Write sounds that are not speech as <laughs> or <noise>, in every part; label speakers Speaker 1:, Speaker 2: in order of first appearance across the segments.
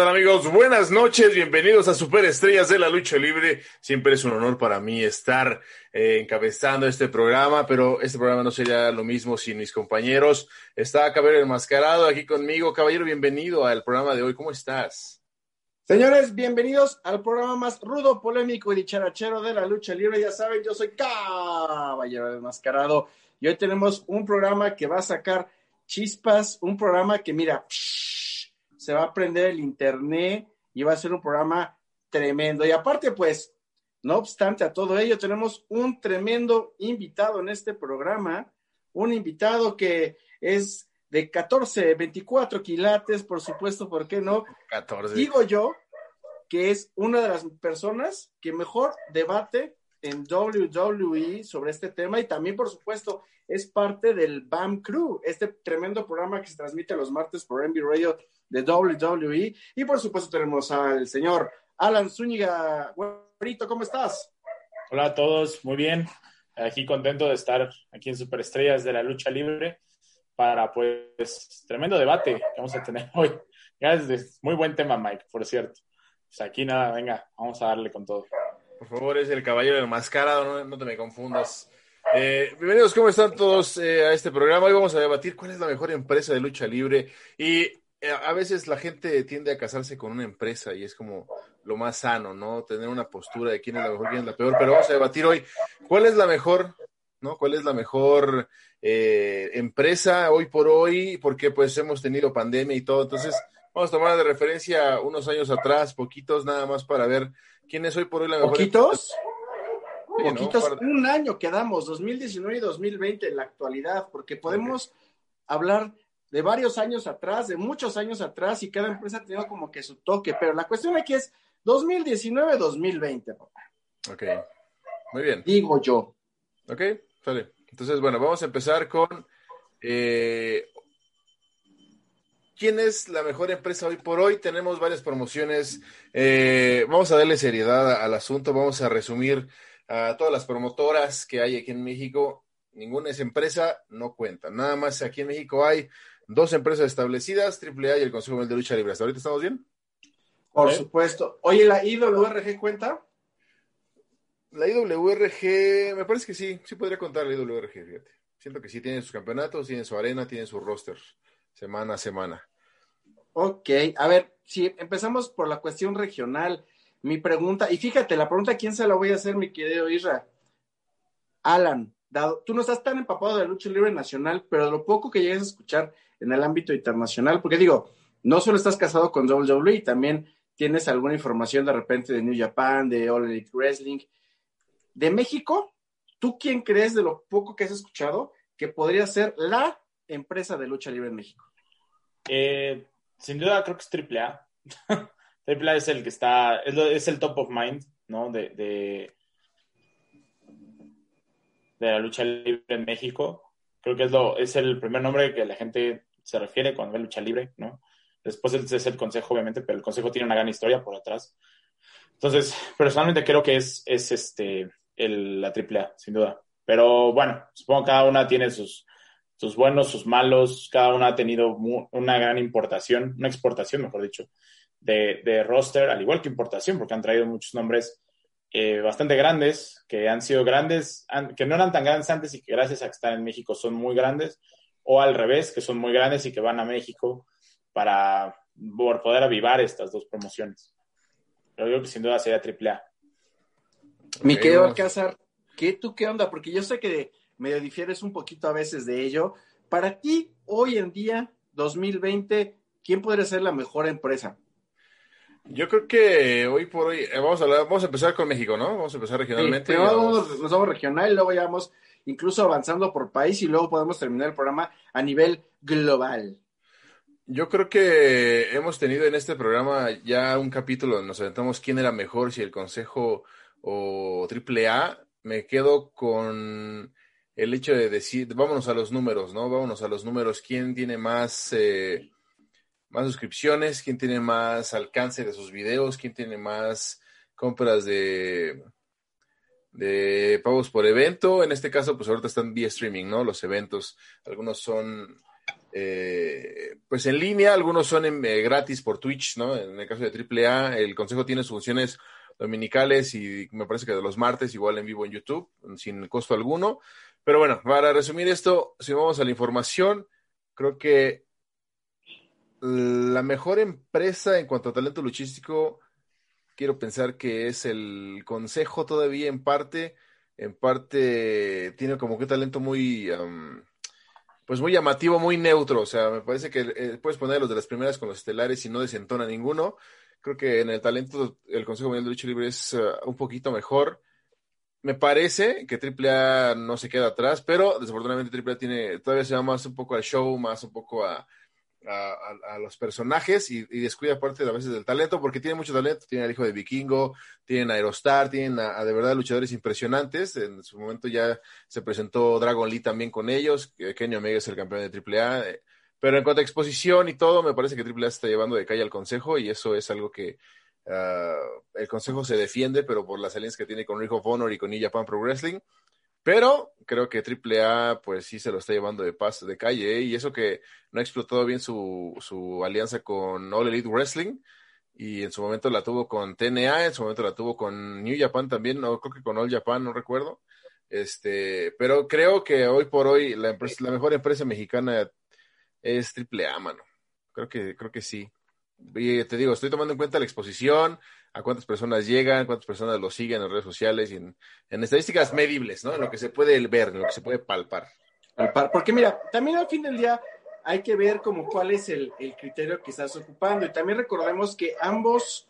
Speaker 1: ¿Qué tal amigos? Buenas noches, bienvenidos a Superestrellas de la Lucha Libre. Siempre es un honor para mí estar eh, encabezando este programa, pero este programa no sería lo mismo sin mis compañeros. Está Caballero Enmascarado aquí conmigo. Caballero, bienvenido al programa de hoy. ¿Cómo estás?
Speaker 2: Señores, bienvenidos al programa más rudo, polémico y dicharachero de la lucha libre. Ya saben, yo soy Caballero Enmascarado y hoy tenemos un programa que va a sacar chispas, un programa que mira... se va a prender el internet y va a ser un programa tremendo. Y aparte, pues, no obstante a todo ello, tenemos un tremendo invitado en este programa, un invitado que es de 14, 24 quilates, por supuesto, ¿por qué no?
Speaker 1: 14.
Speaker 2: Digo yo que es una de las personas que mejor debate en WWE sobre este tema y también, por supuesto, es parte del BAM Crew, este tremendo programa que se transmite los martes por NB Radio de WWE. Y por supuesto tenemos al señor Alan Zúñiga. Güerito, ¿cómo estás?
Speaker 3: Hola a todos, muy bien. Aquí contento de estar aquí en Superestrellas de la Lucha Libre para pues tremendo debate que vamos a tener <laughs> hoy. Muy buen tema, Mike, por cierto. Pues aquí nada, venga, vamos a darle con todo.
Speaker 1: Por favor, es el caballero enmascarado, no, no te me confundas. Eh, bienvenidos, ¿cómo están todos eh, a este programa? Hoy vamos a debatir cuál es la mejor empresa de lucha libre y a veces la gente tiende a casarse con una empresa y es como lo más sano, ¿no? Tener una postura de quién es la mejor, quién es la peor, pero vamos a debatir hoy cuál es la mejor, ¿no? ¿Cuál es la mejor eh, empresa hoy por hoy? Porque pues hemos tenido pandemia y todo, entonces vamos a tomar de referencia unos años atrás, poquitos nada más para ver quién es hoy por hoy la mejor.
Speaker 2: ¿Poquitos? Empresa. Poquitos, ¿no? Para... un año quedamos, 2019 y 2020 en la actualidad, porque podemos okay. hablar de varios años atrás, de muchos años atrás, y cada empresa ha tenido como que su toque, pero la cuestión aquí es 2019-2020, papá.
Speaker 1: Ok, muy bien.
Speaker 2: Digo yo.
Speaker 1: Ok, sale. Entonces, bueno, vamos a empezar con eh, ¿Quién es la mejor empresa hoy por hoy? Tenemos varias promociones. Eh, vamos a darle seriedad al asunto. Vamos a resumir a todas las promotoras que hay aquí en México. Ninguna es empresa, no cuenta. Nada más aquí en México hay dos empresas establecidas, AAA y el Consejo Mundial de Lucha Libre. ¿Hasta ahorita estamos bien?
Speaker 2: Por ¿Eh? supuesto. Oye, ¿la IWRG cuenta?
Speaker 1: La IWRG, me parece que sí, sí podría contar la IWRG, fíjate. Siento que sí tiene sus campeonatos, tiene su arena, tiene su roster, semana a semana.
Speaker 2: Ok, a ver, si empezamos por la cuestión regional, mi pregunta, y fíjate, la pregunta, ¿quién se la voy a hacer, mi querido Isra? Alan, dado, tú no estás tan empapado de la lucha libre nacional, pero de lo poco que llegas a escuchar en el ámbito internacional, porque digo, no solo estás casado con WWE, también tienes alguna información de repente de New Japan, de All Elite Wrestling. De México, ¿tú quién crees de lo poco que has escuchado que podría ser la empresa de lucha libre en México?
Speaker 3: Eh, sin duda creo que es AAA. AAA <laughs> es el que está, es, el top of mind, ¿no? De, de, de, la lucha libre en México. Creo que es, lo, es el primer nombre que la gente se refiere cuando ve lucha libre, ¿no? Después es el consejo, obviamente, pero el consejo tiene una gran historia por atrás. Entonces, personalmente creo que es, es este, el, la AAA, sin duda. Pero bueno, supongo que cada una tiene sus, sus buenos, sus malos, cada una ha tenido una gran importación, una exportación, mejor dicho, de, de roster, al igual que importación, porque han traído muchos nombres eh, bastante grandes, que han sido grandes, han, que no eran tan grandes antes y que gracias a que están en México son muy grandes, o al revés, que son muy grandes y que van a México para por poder avivar estas dos promociones. Pero yo creo que sin duda sería AAA.
Speaker 2: Mi querido Alcázar, ¿qué tú qué onda? Porque yo sé que medio difieres un poquito a veces de ello, para ti, hoy en día, 2020, ¿quién podría ser la mejor empresa?
Speaker 1: Yo creo que hoy por hoy, eh, vamos a hablar, vamos a empezar con México, ¿no? Vamos a empezar regionalmente.
Speaker 2: Sí, vamos, nos vamos regional y luego ya vamos incluso avanzando por país y luego podemos terminar el programa a nivel global.
Speaker 1: Yo creo que hemos tenido en este programa ya un capítulo donde nos aventamos quién era mejor, si el Consejo o AAA. Me quedo con el hecho de decir, vámonos a los números, ¿no? Vámonos a los números. ¿Quién tiene más, eh, más suscripciones? ¿Quién tiene más alcance de sus videos? ¿Quién tiene más compras de, de pagos por evento? En este caso, pues ahorita están vía streaming, ¿no? Los eventos. Algunos son eh, pues en línea, algunos son eh, gratis por Twitch, ¿no? En el caso de AAA, el consejo tiene sus funciones dominicales y me parece que de los martes igual en vivo en YouTube, sin costo alguno. Pero bueno, para resumir esto, si vamos a la información, creo que la mejor empresa en cuanto a talento luchístico, quiero pensar que es el consejo todavía en parte, en parte tiene como que talento muy pues muy llamativo, muy neutro. O sea, me parece que eh, puedes poner los de las primeras con los estelares y no desentona ninguno. Creo que en el talento el Consejo Mundial de Lucha Libre es uh, un poquito mejor. Me parece que AAA no se queda atrás, pero desafortunadamente AAA tiene, todavía se va más un poco al show, más un poco a, a, los personajes y, descuida parte a veces del talento, porque tiene mucho talento, tiene al hijo de Vikingo, tienen a Aerostar, tienen a, de verdad luchadores impresionantes, en su momento ya se presentó Dragon Lee también con ellos, Kenny Omega es el campeón de AAA, eh, pero en cuanto a exposición y todo, me parece que AAA se está llevando de calle al consejo y eso es algo que ah, el consejo se defiende, pero por las alianzas que tiene con Ring of Honor y con New Japan Pro Wrestling, pero creo que AAA, pues sí se lo está llevando de paso de calle, ¿eh? y eso que no ha explotado bien su, su alianza con All Elite Wrestling, y en su momento la tuvo con TNA, en su momento la tuvo con New Japan también, no creo que con All Japan, no recuerdo. Este, pero creo que hoy por hoy la, empresa, la mejor empresa mexicana es AAA, mano. Creo que, creo que sí. Y te digo, estoy tomando en cuenta la exposición, a cuántas personas llegan, cuántas personas lo siguen en redes sociales y en, estadísticas medibles, ¿no? En lo que se puede ver, en lo que se puede palpar.
Speaker 2: Porque mira, también al fin del día hay que ver como cuál es el, criterio que estás ocupando. Y también recordemos que ambos,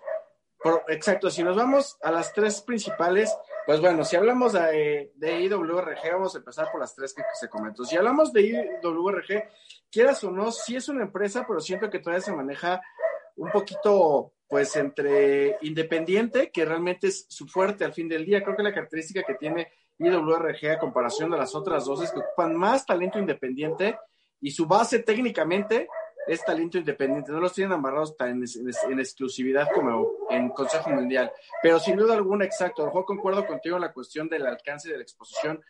Speaker 2: exacto, si nos vamos a las tres principales, pues bueno, si hablamos de, de IWRG, vamos a empezar por las tres que, se comentó. Si hablamos de IWRG, quieras o no, sí es una empresa, pero siento que todavía se maneja un poquito pues entre independiente, que realmente es su fuerte al fin del día. Creo que la característica que tiene IWRG a comparación de las otras dos es que ocupan más talento independiente y su base técnicamente es talento independiente. No los tienen amarrados tan en, exclusividad como en Consejo Mundial. Pero sin duda alguna, exacto. Yo concuerdo contigo en la cuestión del alcance de la exposición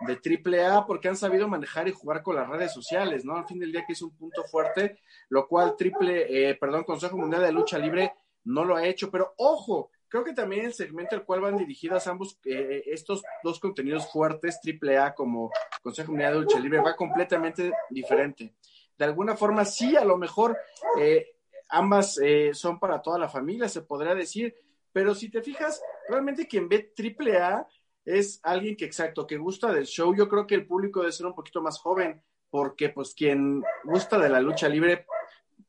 Speaker 2: de AAA porque han sabido manejar y jugar con las redes sociales, ¿no? Al fin del día que es un punto fuerte, lo cual triple, eh, perdón, Consejo Mundial de Lucha Libre no lo ha hecho, pero ojo, creo que también el segmento al cual van dirigidas ambos eh, estos dos contenidos fuertes, AAA como Consejo Mundial de Lucha Libre, va completamente diferente. De alguna forma, sí, a lo mejor eh, ambas son para toda la familia, se podría decir, pero si te fijas, realmente quien ve AAA es alguien que, exacto, que gusta del show. Yo creo que el público debe ser un poquito más joven, porque pues quien gusta de la lucha libre,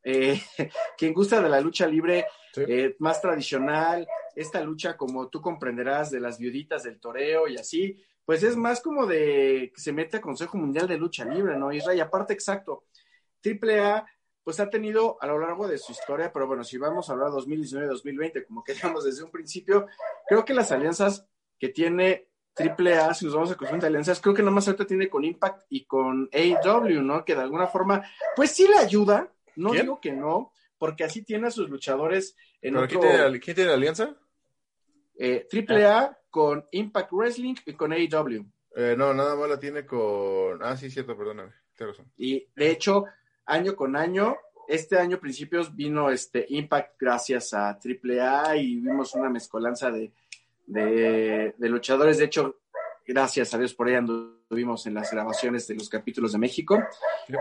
Speaker 2: eh, <laughs> quien gusta de la lucha libre eh, más tradicional, esta lucha como tú comprenderás de las viuditas del toreo y así, pues es más como de que se mete a Consejo Mundial de Lucha Libre, ¿no? Israel, y aparte, exacto, AAA pues ha tenido a lo largo de su historia, pero bueno, si vamos a hablar 2019-2020, como <laughs> queríamos desde un principio, creo que las alianzas que tiene AAA, si nos vamos a cuestión de alianzas, creo que nomás ahorita tiene con Impact y con AEW, ¿no? Que de alguna forma, pues sí le ayuda, no digo que no, porque así tiene a sus luchadores en otro...
Speaker 1: ¿quién, tiene, la alianza?
Speaker 2: Eh, AAA con Impact Wrestling y con AEW.
Speaker 1: Eh, no, nada más la tiene con... Ah, sí, cierto, perdóname,
Speaker 2: Y de hecho, año con año, este año principios vino este Impact gracias a AAA y vimos una mezcolanza de de, luchadores. De hecho, gracias a Dios por ahí anduvimos en las grabaciones de los capítulos de México.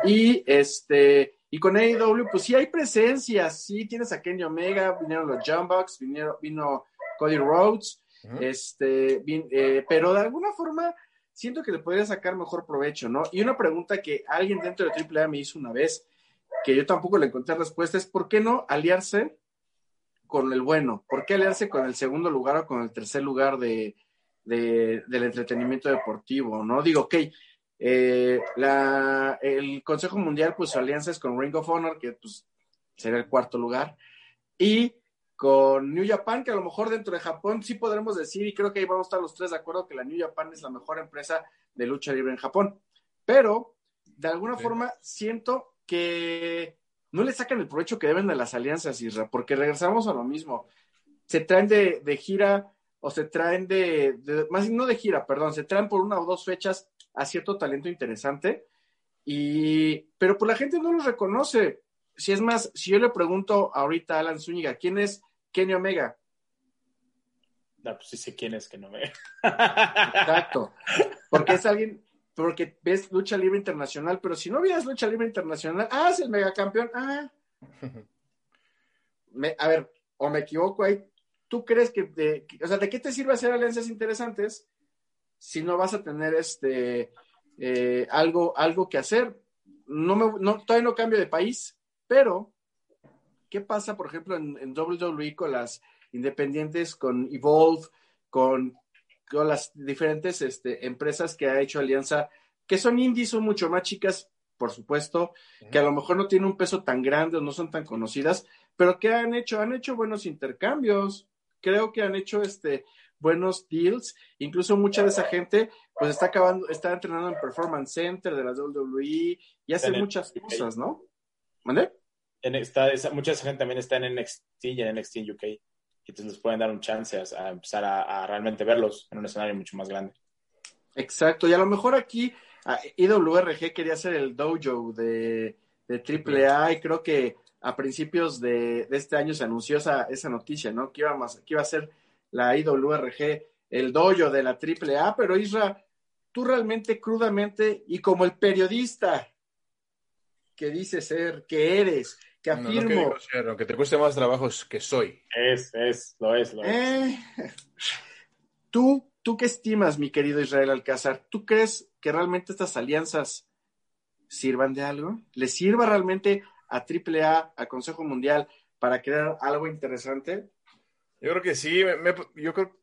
Speaker 2: Y este, y con AEW, pues sí hay presencia, sí tienes a Kenny Omega, vinieron los Jumbox, vino Cody Rhodes, este, eh, pero de alguna forma siento que le podría sacar mejor provecho, ¿no? Y una pregunta que alguien dentro de AAA me hizo una vez, que yo tampoco le encontré respuesta, es ¿por qué no aliarse con el bueno? ¿Por qué aliarse con el segundo lugar o con el tercer lugar de, de, del entretenimiento deportivo, ¿no? Digo, ok, eh, la, el Consejo Mundial, pues su alianza es con Ring of Honor, que pues sería el cuarto lugar, y con New Japan, que a lo mejor dentro de Japón sí podremos decir, y creo que ahí vamos a estar los tres de acuerdo, que la New Japan es la mejor empresa de lucha libre en Japón. Pero, de alguna forma, siento que no le sacan el provecho que deben de las alianzas, Isra, porque regresamos a lo mismo. Se traen de, de gira o se traen de, de, más no de gira, perdón, se traen por una o dos fechas a cierto talento interesante, y, pero pues la gente no los reconoce. Si es más, si yo le pregunto ahorita a Alan Zúñiga, ¿quién es Kenny Omega?
Speaker 3: No, pues sí sé quién es Kenny Omega.
Speaker 2: Exacto. Porque es alguien, porque ves lucha libre internacional, pero si no vieras lucha libre internacional, ah, es el megacampeón, ah. <laughs> Me, a ver, o me equivoco ahí, ¿tú crees que, de, o sea, ¿de qué te sirve hacer alianzas interesantes si no vas a tener este eh, algo, algo que hacer? No me, no, todavía no cambio de país, pero ¿qué pasa, por ejemplo, en, en WWE con las independientes, con Evolve, con, con las diferentes este, empresas que ha hecho alianza, que son indies, son mucho más chicas, por supuesto, uh -huh. que a lo mejor no tienen un peso tan grande o no son tan conocidas, pero ¿qué han hecho? Han hecho buenos intercambios, creo que han hecho este buenos deals, incluso mucha de esa gente pues está acabando, está entrenando en Performance Center de la WWE y hace en muchas cosas, ¿no? ¿Mande?
Speaker 3: En, está, esa, mucha gente también está en NXT y en NXT UK, y entonces les pueden dar un chance a, a empezar a, a, realmente verlos en un escenario mucho más grande.
Speaker 2: Exacto, y a lo mejor aquí IWRG quería hacer el dojo de, de AAA y creo que a principios de, de, este año se anunció esa, esa noticia, ¿no? Que iba, más, que iba a ser la IWRG, el dojo de la AAA, pero Isra, tú realmente crudamente y como el periodista que dice ser, que eres, que afirmo. No, no que
Speaker 1: digo ser, aunque te cueste más trabajo es que soy.
Speaker 3: Es, es, lo es, lo es.
Speaker 2: Eh, ¿Tú, ¿Tú qué estimas, mi querido Israel Alcázar? ¿Tú crees que realmente estas alianzas sirvan de algo? ¿Le sirva realmente a AAA, a Consejo Mundial, para crear algo interesante?
Speaker 1: Yo creo que sí, me, me, yo creo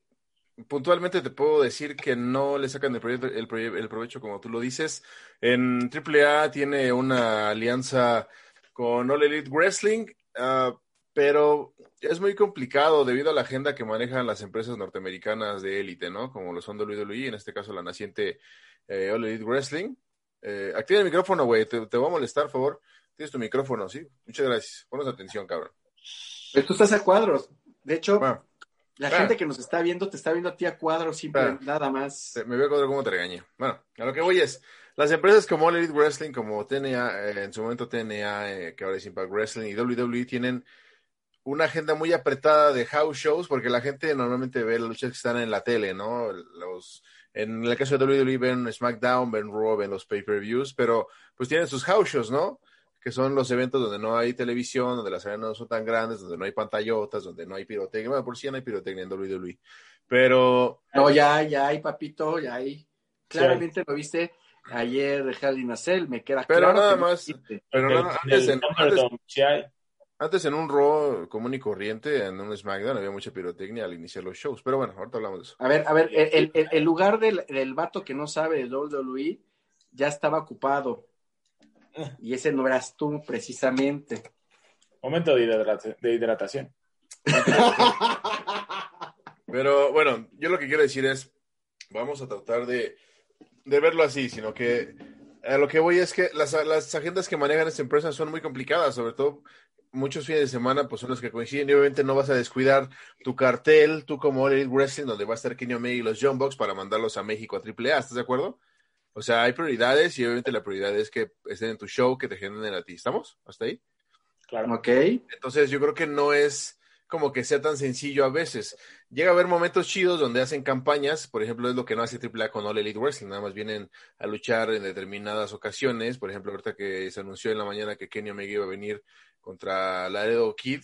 Speaker 1: puntualmente te puedo decir que no le sacan el, proyecto, el, el, provecho como tú lo dices. En AAA tiene una alianza con All Elite Wrestling, uh, pero es muy complicado debido a la agenda que manejan las empresas norteamericanas de élite, ¿no? Como lo son WWE, en este caso la naciente eh, All Elite Wrestling. Eh, activa el micrófono, güey, te, te voy a molestar, por favor. Tienes tu micrófono, ¿sí? Muchas gracias. Ponos atención, cabrón.
Speaker 2: Pero tú estás a cuadros. De hecho, bueno, la bueno. gente que nos está viendo te está viendo a ti a cuadros, simple, bueno, nada más.
Speaker 1: Me voy a acordar cómo te regañé. Bueno, a lo que voy es, las empresas como All Elite Wrestling, como TNA, eh, en su momento TNA, eh, que ahora es Impact Wrestling, y WWE tienen una agenda muy apretada de house shows, porque la gente normalmente ve las luchas que están en la tele, ¿no? Los, en el caso de WWE ven SmackDown, ven Raw, ven los pay-per-views, pero pues tienen sus house shows, ¿no? que son los eventos donde no hay televisión, donde las arenas no son tan grandes, donde no hay pantallotas, donde no hay pirotecnia. Bueno, por si sí no hay pirotecnia en WWE. Pero.
Speaker 2: No, ya, ya hay, papito, ya hay. Claramente sí. lo viste ayer de Hell in a Cell, me queda
Speaker 1: pero
Speaker 2: claro.
Speaker 1: Nada más, pero nada más. Antes, en, antes, antes en un Raw común y corriente, en un SmackDown, había mucha pirotecnia al iniciar los shows. Pero bueno, ahorita hablamos de eso.
Speaker 2: A ver, a ver, el, el, el lugar del, del vato que no sabe de WWE ya estaba ocupado <laughs> y ese no eras tú precisamente.
Speaker 3: Momento de hidratación. <laughs>
Speaker 1: Pero bueno, yo lo que quiero decir es, vamos a tratar de, de verlo así, sino que a lo que voy es que las, las agendas que manejan esta empresa son muy complicadas, sobre todo muchos fines de semana pues son los que coinciden y obviamente no vas a descuidar tu cartel, tú como Elite Wrestling, donde va a estar Kenny Omega y los John Box para mandarlos a México a AAA, ¿estás de acuerdo? O sea, hay prioridades y obviamente la prioridad es que estén en tu show, que te generen a ti. ¿Estamos? ¿Hasta ahí?
Speaker 2: Claro. Ok.
Speaker 1: Entonces yo creo que no es como que sea tan sencillo a veces. Llega a haber momentos chidos donde hacen campañas, por ejemplo, es lo que no hace AAA con All Elite Wrestling, nada más vienen a luchar en determinadas ocasiones, por ejemplo, ahorita que se anunció en la mañana que Kenny Omega iba a venir contra Laredo Kid,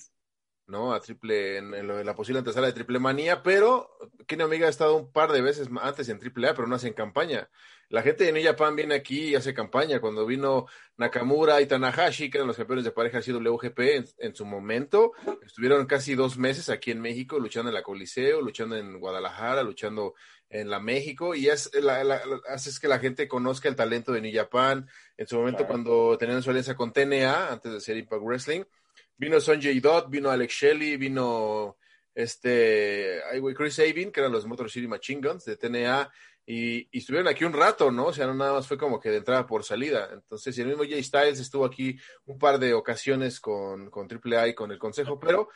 Speaker 1: ¿no? A triple, en, en, lo de la posible antesala de triple manía, pero Kenny Omega ha estado un par de veces antes en triple A, pero no hace en campaña. La gente de New Japan viene aquí y hace campaña. Cuando vino Nakamura y Tanahashi, que eran los campeones de pareja CWGP en, en su momento, estuvieron casi dos meses aquí en México luchando en la Coliseo, luchando en Guadalajara, luchando en la México y es la, la, haces que la gente conozca el talento de New Japan. En su momento, claro. cuando tenían su alianza con TNA, antes de ser Impact Wrestling, vino Sonjay Dot, vino Alex Shelley, vino este Chris Sabin, que eran los Motor City Machine Guns de TNA, y, estuvieron aquí un rato, ¿no? O sea, no nada más fue como que de entrada por salida. Entonces, y el mismo Jay Styles estuvo aquí un par de ocasiones con, con AAA y con el Consejo, pero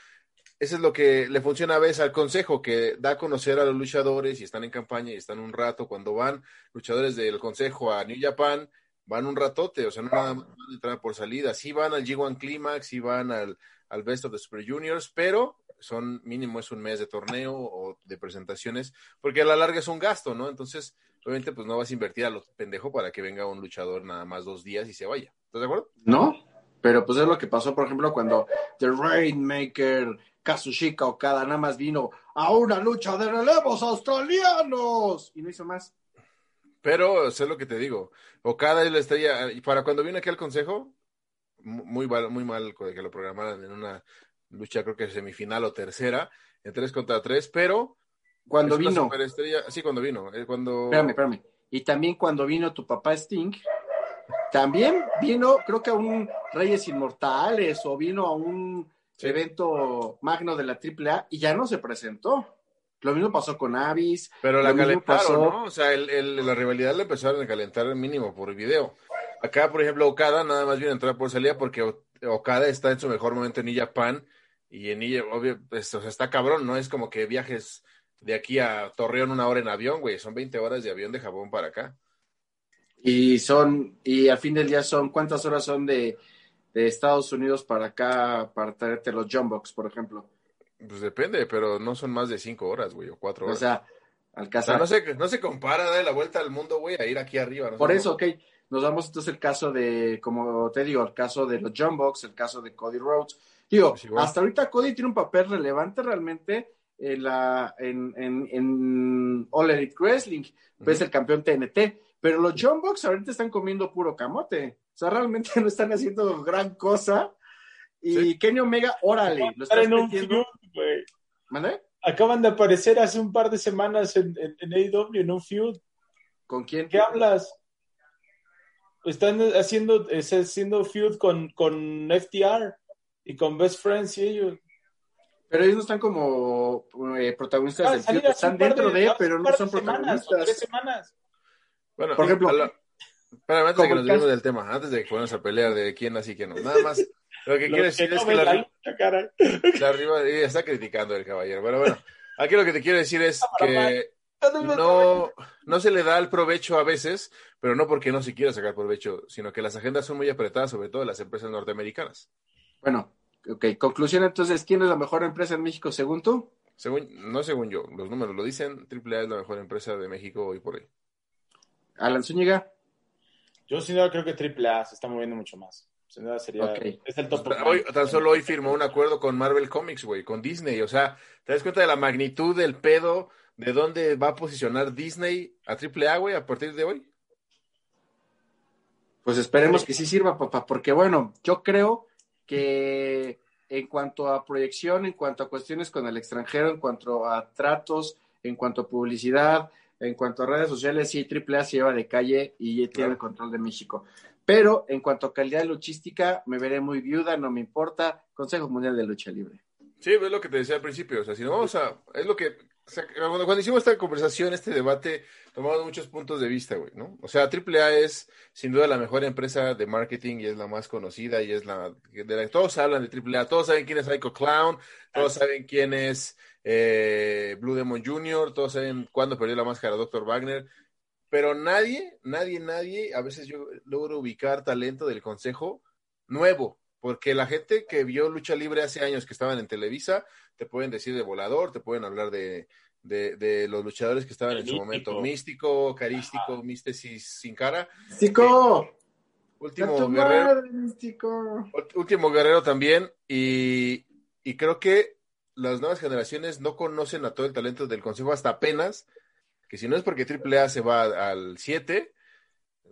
Speaker 1: eso es lo que le funciona a veces al consejo, que da a conocer a los luchadores y están en campaña y están un rato. Cuando van luchadores del consejo a New Japan, van un ratote, o sea, no nada más van a entrar por salida. Sí van al G1 Climax, sí van al, al Best of the Super Juniors, pero son mínimo es un mes de torneo o de presentaciones, porque a la larga es un gasto, ¿no? Entonces, obviamente, pues no vas a invertir a los pendejos para que venga un luchador nada más dos días y se vaya. ¿Estás de acuerdo?
Speaker 2: No, pero pues es lo que pasó, por ejemplo, cuando The Rainmaker Kazushika Okada nada más vino a una lucha de relevos australianos y no hizo más.
Speaker 1: Pero sé lo que te digo. Okada es la estrella. Y para cuando vino aquí al consejo, muy mal, muy mal que lo programaran en una lucha, creo que semifinal o tercera, en tres contra tres, pero.
Speaker 2: Cuando vino.
Speaker 1: Sí, cuando vino. Eh, cuando...
Speaker 2: Espérame, espérame. Y también cuando vino tu papá Sting, también vino, creo que a un Reyes Inmortales o vino a un sí. evento magno de la AAA y ya no se presentó. Lo mismo pasó con Avis.
Speaker 1: Pero la calentaron, pasó... ¿no? O sea, el, el, la rivalidad la empezaron a calentar el mínimo por video. Acá, por ejemplo, Okada nada más viene a entrar por salida porque Okada está en su mejor momento en Japan y en ella, obvio, pues, o sea, está cabrón, ¿no? Es como que viajes de aquí a Torreón una hora en avión, güey. Son 20 horas de avión de Japón para acá.
Speaker 2: Y son, y al fin del día son, ¿cuántas horas son de, de Estados Unidos para acá, para traerte los Jumbox, por ejemplo?
Speaker 1: Pues depende, pero no son más de cinco horas, güey, o cuatro horas.
Speaker 2: O sea, al casar.
Speaker 1: O sea, no, se, no se compara de la vuelta al mundo, güey, a ir aquí arriba.
Speaker 2: No por eso, ok. Nos damos entonces el caso de, como te digo, el caso de los Jumbox, el caso de Cody Rhodes. Digo, pues hasta ahorita Cody tiene un papel relevante realmente en la en, en, en All Elite Wrestling, uh -huh. es el campeón TNT, pero los John Box ahorita están comiendo puro camote, o sea, realmente <laughs> no están haciendo gran cosa. Y sí. Kenny Omega, órale, lo estás metiendo. ¿Mande?
Speaker 3: Acaban de aparecer hace un par de semanas en, en, en AEW, en un feud.
Speaker 2: ¿Con quién?
Speaker 3: ¿Qué hablas? Están haciendo, haciendo feud con, con FTR y con Best Friends y ellos.
Speaker 2: Pero ellos no están como eh, protagonistas ah, del feud, están dentro de, de pero no son
Speaker 3: semanas,
Speaker 2: protagonistas.
Speaker 3: Tres semanas.
Speaker 1: Bueno,
Speaker 2: por ejemplo,
Speaker 1: la, espérame, antes de que nos del tema, antes de que ponamos a pelear de quién así quién no, nada más. Lo que quiero decir
Speaker 3: que
Speaker 1: es que la,
Speaker 3: la, cara.
Speaker 1: la arriba está criticando el caballero, pero bueno, aquí lo que te quiero decir es que no, no se le da el provecho a veces, pero no porque no se quiera sacar provecho, sino que las agendas son muy apretadas, sobre todo en las empresas norteamericanas.
Speaker 2: Bueno, ok, conclusión entonces, ¿quién es la mejor empresa en México según tú?
Speaker 1: Según, no según yo, los números lo dicen, AAA es la mejor empresa de México hoy por hoy.
Speaker 2: Alan Zúñiga.
Speaker 3: Yo sin duda creo que AAA se está moviendo mucho más. Sin duda sería,
Speaker 2: okay.
Speaker 3: es el top.
Speaker 1: Hoy, tan solo hoy firmó un acuerdo con Marvel Comics, güey, con Disney. O sea, ¿te das cuenta de la magnitud del pedo de dónde va a posicionar Disney a AAA, güey, a partir de hoy?
Speaker 2: Pues esperemos que sí sirva, papá, porque bueno, yo creo que en cuanto a proyección, en cuanto a cuestiones con el extranjero, en cuanto a tratos, en cuanto a publicidad, en cuanto a redes sociales, sí, AAA se lleva de calle y tiene claro. el control de México. Pero en cuanto a calidad luchística, me veré muy viuda, no me importa. Consejo Mundial de Lucha Libre.
Speaker 1: Sí, es lo que te decía al principio. O sea, si no vamos a. Es lo que. O sea, cuando, cuando, hicimos esta conversación, este debate, tomamos muchos puntos de vista, güey, ¿no? O sea, AAA es sin duda la mejor empresa de marketing y es la más conocida y es la. De la todos hablan de AAA, todos saben quién es Psycho Clown, todos saben quién es eh, Blue Demon Jr., todos saben cuándo perdió la máscara Dr. Wagner, pero nadie, nadie, nadie, a veces yo logro ubicar talento del consejo nuevo, porque la gente que vio lucha libre hace años que estaban en Televisa, te pueden decir de volador, te pueden hablar de, de, de los luchadores que estaban en su momento, místico, carístico, místesis sin cara.
Speaker 2: ¡Místico!
Speaker 1: Eh, último guerrero.
Speaker 2: Madre, místico.
Speaker 1: Último guerrero también, y, y creo que las nuevas generaciones no conocen a todo el talento del Consejo hasta apenas, que si no es porque AAA se va al 7,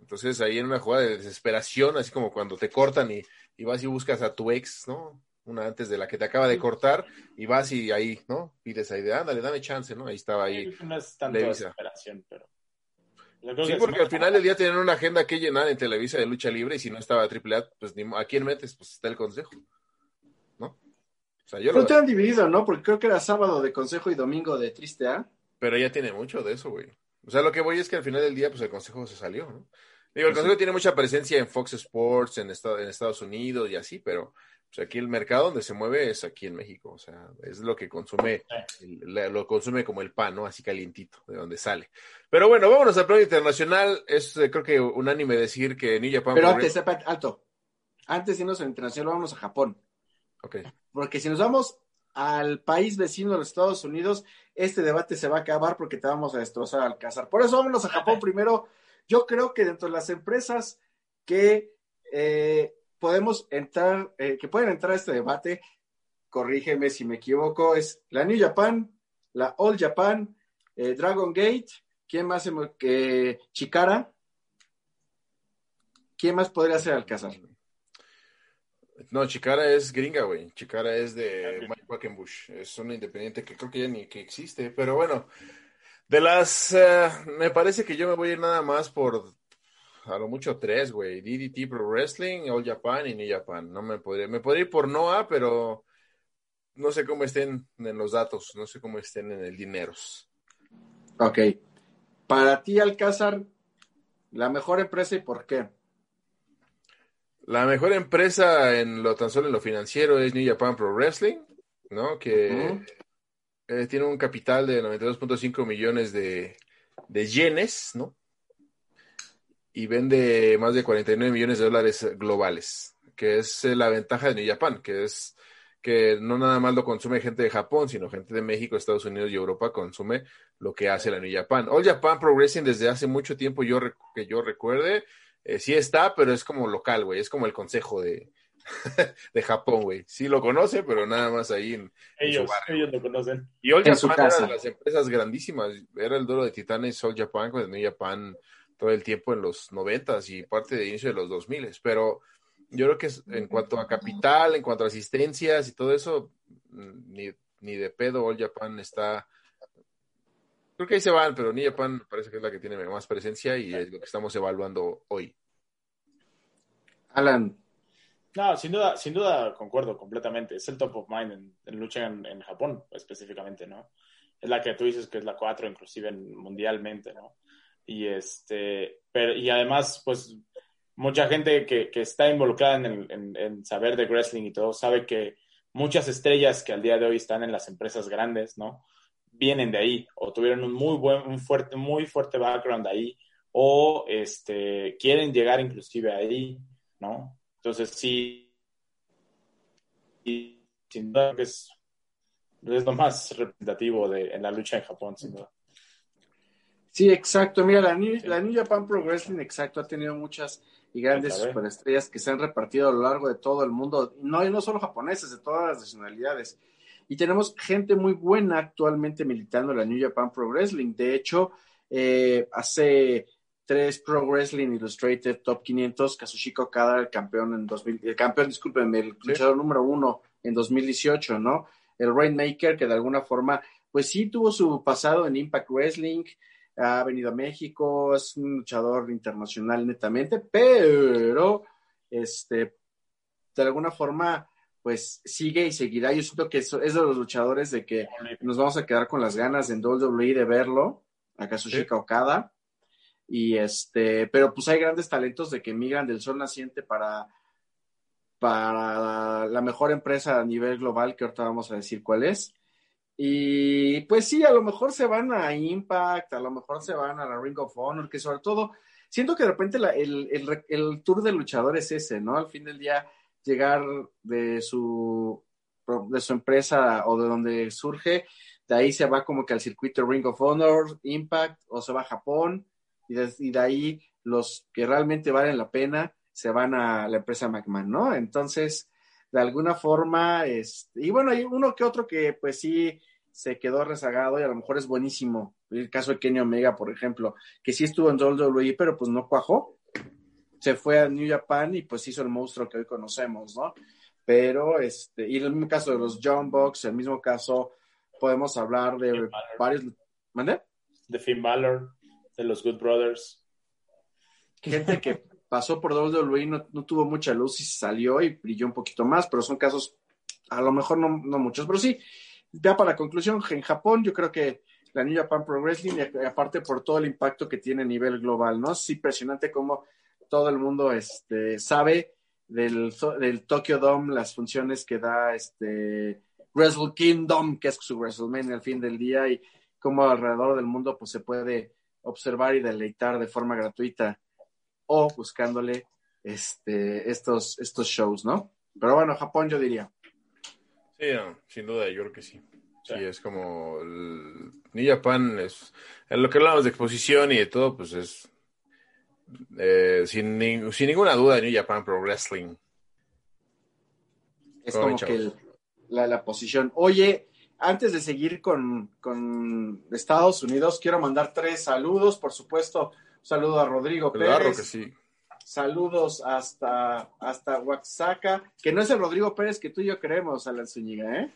Speaker 1: entonces ahí en una jugada de desesperación, así como cuando te cortan y, y vas y buscas a tu ex, ¿no? Una antes de la que te acaba de cortar y vas y ahí, ¿no? Pides ahí de, ándale, dame chance, ¿no? Ahí estaba ahí.
Speaker 3: No es tanto
Speaker 1: Televisa.
Speaker 3: desesperación, pero.
Speaker 1: Sí, porque al final del día tienen una agenda que llenar en Televisa de lucha libre y si no estaba AAA, pues ni, ¿a quién metes? Pues está el consejo, ¿no? O sea, yo
Speaker 2: Pero
Speaker 1: lo,
Speaker 2: te han dividido, ¿no? Porque creo que era sábado de consejo y domingo de triste A.
Speaker 1: pero ya tiene mucho de eso, güey. O sea, lo que voy es que al final del día, pues el consejo se salió, ¿no? Digo, el consejo tiene mucha presencia en Fox Sports, en, Esta- en Estados Unidos y así, pero pues, aquí el mercado donde se mueve es aquí en México, o sea, es lo que consume, el- la- lo consume como el pan, ¿no? Así calientito, de donde sale. Pero bueno, vámonos al plano internacional. Es eh, creo que unánime decir que New Japan
Speaker 2: Pero antes, alto. Antes de irnos al internacional, vámonos a Japón.
Speaker 1: Ok.
Speaker 2: Porque si nos vamos al país vecino de los Estados Unidos, este debate se va a acabar porque te vamos a destrozar al cazar. Por eso vámonos a Japón primero. Yo creo que dentro de las empresas que eh, podemos entrar, eh, que pueden entrar a este debate, corrígeme si me equivoco, es la New Japan, la All Japan, eh, Dragon Gate, ¿quién más? que Chikara. ¿Quién más podría ser Alcázar?
Speaker 1: No, Chikara es gringa, güey. Chikara es de Mike Quackenbush. Es una independiente que creo que ya ni que existe. Pero bueno, de las. eh, me parece que yo me voy a ir nada más por. A lo mucho tres, güey. DDT Pro Wrestling, All Japan y New Japan. No me podría. Me podría ir por Noah, pero. No sé cómo estén en los datos. No sé cómo estén en el dineros.
Speaker 2: Ok. Para ti, Alcázar, la mejor empresa y por qué.
Speaker 1: La mejor empresa en lo tan solo en lo financiero es New Japan Pro Wrestling, ¿no? Que eh, tiene un capital de 92.5 millones de, de yenes, ¿no? Y vende más de 49 millones de dólares globales, que es eh, la ventaja de New Japan, que es que no nada más lo consume gente de Japón, sino gente de México, Estados Unidos y Europa consume lo que hace la New Japan. All Japan Pro Wrestling desde hace mucho tiempo, yo que yo recuerde, eh, sí está, pero es como local, güey, es como el consejo de, <laughs> de Japón, güey. Sí lo conoce, pero nada más ahí en, en su
Speaker 3: Ellos,
Speaker 1: barrio.
Speaker 3: ellos lo conocen.
Speaker 1: Y All
Speaker 2: En
Speaker 1: Japan era de las empresas grandísimas. Era el duelo de Titanes All Japan con New Japan todo el tiempo en los noventas y parte de inicio de los dos miles. Pero yo creo que es- en cuanto a capital, en cuanto a asistencias y todo eso, mm, ni, ni de pedo All Japan está. Creo que ahí se van, pero New Japan parece que es la que tiene más presencia y es lo que estamos evaluando hoy.
Speaker 2: Alan,
Speaker 3: No, sin duda, sin duda concuerdo completamente. Es el top of mind en, en lucha en, en Japón, específicamente, ¿no? Es la que tú dices que es la 4, inclusive en- mundialmente, ¿no? Y este, pero, y además, pues, mucha gente que, que está involucrada en, el- en- en saber de wrestling y todo, sabe que muchas estrellas que al día de hoy están en las empresas grandes, ¿no? Vienen de ahí, o tuvieron un muy buen, un fuerte, muy fuerte background ahí, o este, quieren llegar inclusive ahí, ¿no? Entonces sí, y sin duda que es, es lo más representativo de, en la lucha en Japón, sin duda.
Speaker 2: Sí, exacto. Mira, la New, la New Japan Pro Wrestling, exacto, ha tenido muchas y grandes superestrellas que se han repartido a lo largo de todo el mundo, no, y no solo japoneses, de todas las nacionalidades. Y tenemos gente muy buena actualmente militando en la New Japan Pro Wrestling. De hecho, eh, hace tres Pro Wrestling Illustrated Top 500, Kazushika Okada, el campeón en 2000, el campeón, discúlpenme, el luchador número uno en 2018, ¿no? El Rainmaker, que de alguna forma, pues sí tuvo su pasado en Impact Wrestling, ha venido a México, es un luchador internacional netamente, pero este, de alguna forma, pues sigue y seguirá. Yo siento que eso es de los luchadores de que nos vamos a quedar con las ganas en WWE de verlo, a Kazushika Okada. Y este, pero pues hay grandes talentos de que migran del sol naciente para, para la mejor empresa a nivel global, que ahorita vamos a decir cuál es. Y pues sí, a lo mejor se van a Impact, a lo mejor se van a la Ring of Honor, que sobre todo, siento que de repente la- el, el- el tour del luchador es ese, ¿no? Al fin del día, llegar de su, de su empresa o de donde surge, de ahí se va como que al circuito Ring of Honor, Impact, o se va a Japón, y de, y de ahí los que realmente valen la pena se van a la empresa McMahon, ¿no? Entonces, de alguna forma, este, y bueno, hay uno que otro que pues sí se quedó rezagado y a lo mejor es buenísimo. El caso de Kenny Omega, por ejemplo, que sí estuvo en WWE, pero pues no cuajó. Se fue a New Japan y pues hizo el monstruo que hoy conocemos, ¿no? Pero, este, y en el mismo caso de los John Box, el mismo caso podemos hablar de varios. ¿Mande?
Speaker 3: De Finn Balor, de los Good Brothers. <laughs>
Speaker 2: Gente que pasó por WWE, no, no tuvo mucha luz y salió y brilló un poquito más, pero son casos, a lo mejor no, no muchos, pero sí, ya para la conclusión, en Japón yo creo que la New Japan Pro Wrestling, y aparte por todo el impacto que tiene a nivel global, ¿no? Es impresionante cómo todo el mundo este, sabe del, del Tokyo Dome, las funciones que da este Wrestle Kingdom, que es su WrestleMania al fin del día, y cómo alrededor del mundo pues se puede observar y deleitar de forma gratuita o buscándole este, estos, estos shows, ¿no? Pero bueno, Japón yo diría.
Speaker 1: Sí, sin duda, yo creo que sí. Sí, es como el New Japan es en lo que hablamos de exposición y de todo, pues es eh, sin, sin ninguna duda New Japan Pro Wrestling.
Speaker 2: Es como que la, la, posición. Oye, antes de seguir con, con, Estados Unidos, quiero mandar tres saludos. Por supuesto, un saludo a Rodrigo
Speaker 1: claro
Speaker 2: Pérez.
Speaker 1: que sí.
Speaker 2: Saludos hasta, hasta Oaxaca, que no es el Rodrigo Pérez que tú y yo queremos, Alan Zúñiga, ¿eh?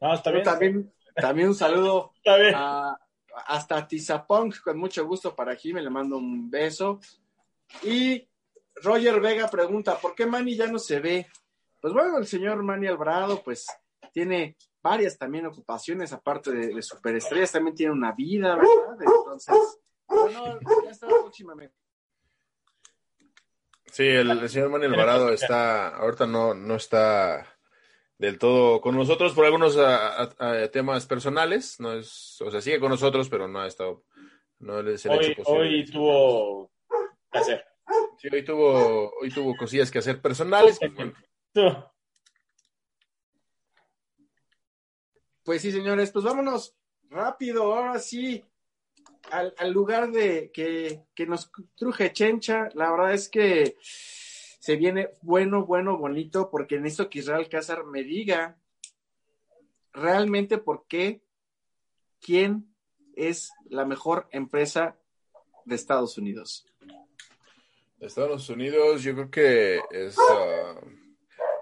Speaker 3: No, está bien.
Speaker 2: También, también un saludo <laughs>
Speaker 3: está bien.
Speaker 2: a, hasta Tizapong, con mucho gusto para Jimmy, le mando un beso. Y Roger Vega pregunta, ¿por qué Manny ya no se ve? Pues bueno, el señor Manny Alvarado, pues tiene varias también ocupaciones, aparte de, de superestrellas, también tiene una vida, ¿verdad? Entonces, bueno, ya está próximamente.
Speaker 1: Sí, el, el señor Manny Alvarado está, ahorita no, no está del todo con nosotros por algunos a, a, a temas personales, no es, o sea, sigue con nosotros, pero no ha estado, no les
Speaker 3: hoy, hecho hoy tuvo que hacer.
Speaker 1: Sí, hoy tuvo, hoy tuvo cosillas que hacer personales.
Speaker 2: Pues sí, señores, pues vámonos rápido, ahora sí, al, al lugar de que, que, nos truje Chencha. La verdad es que se viene bueno, bueno, bonito, porque necesito que Israel Cázar me diga realmente por qué, quién es la mejor empresa de Estados Unidos.
Speaker 1: Estados Unidos, yo creo que es. Uh...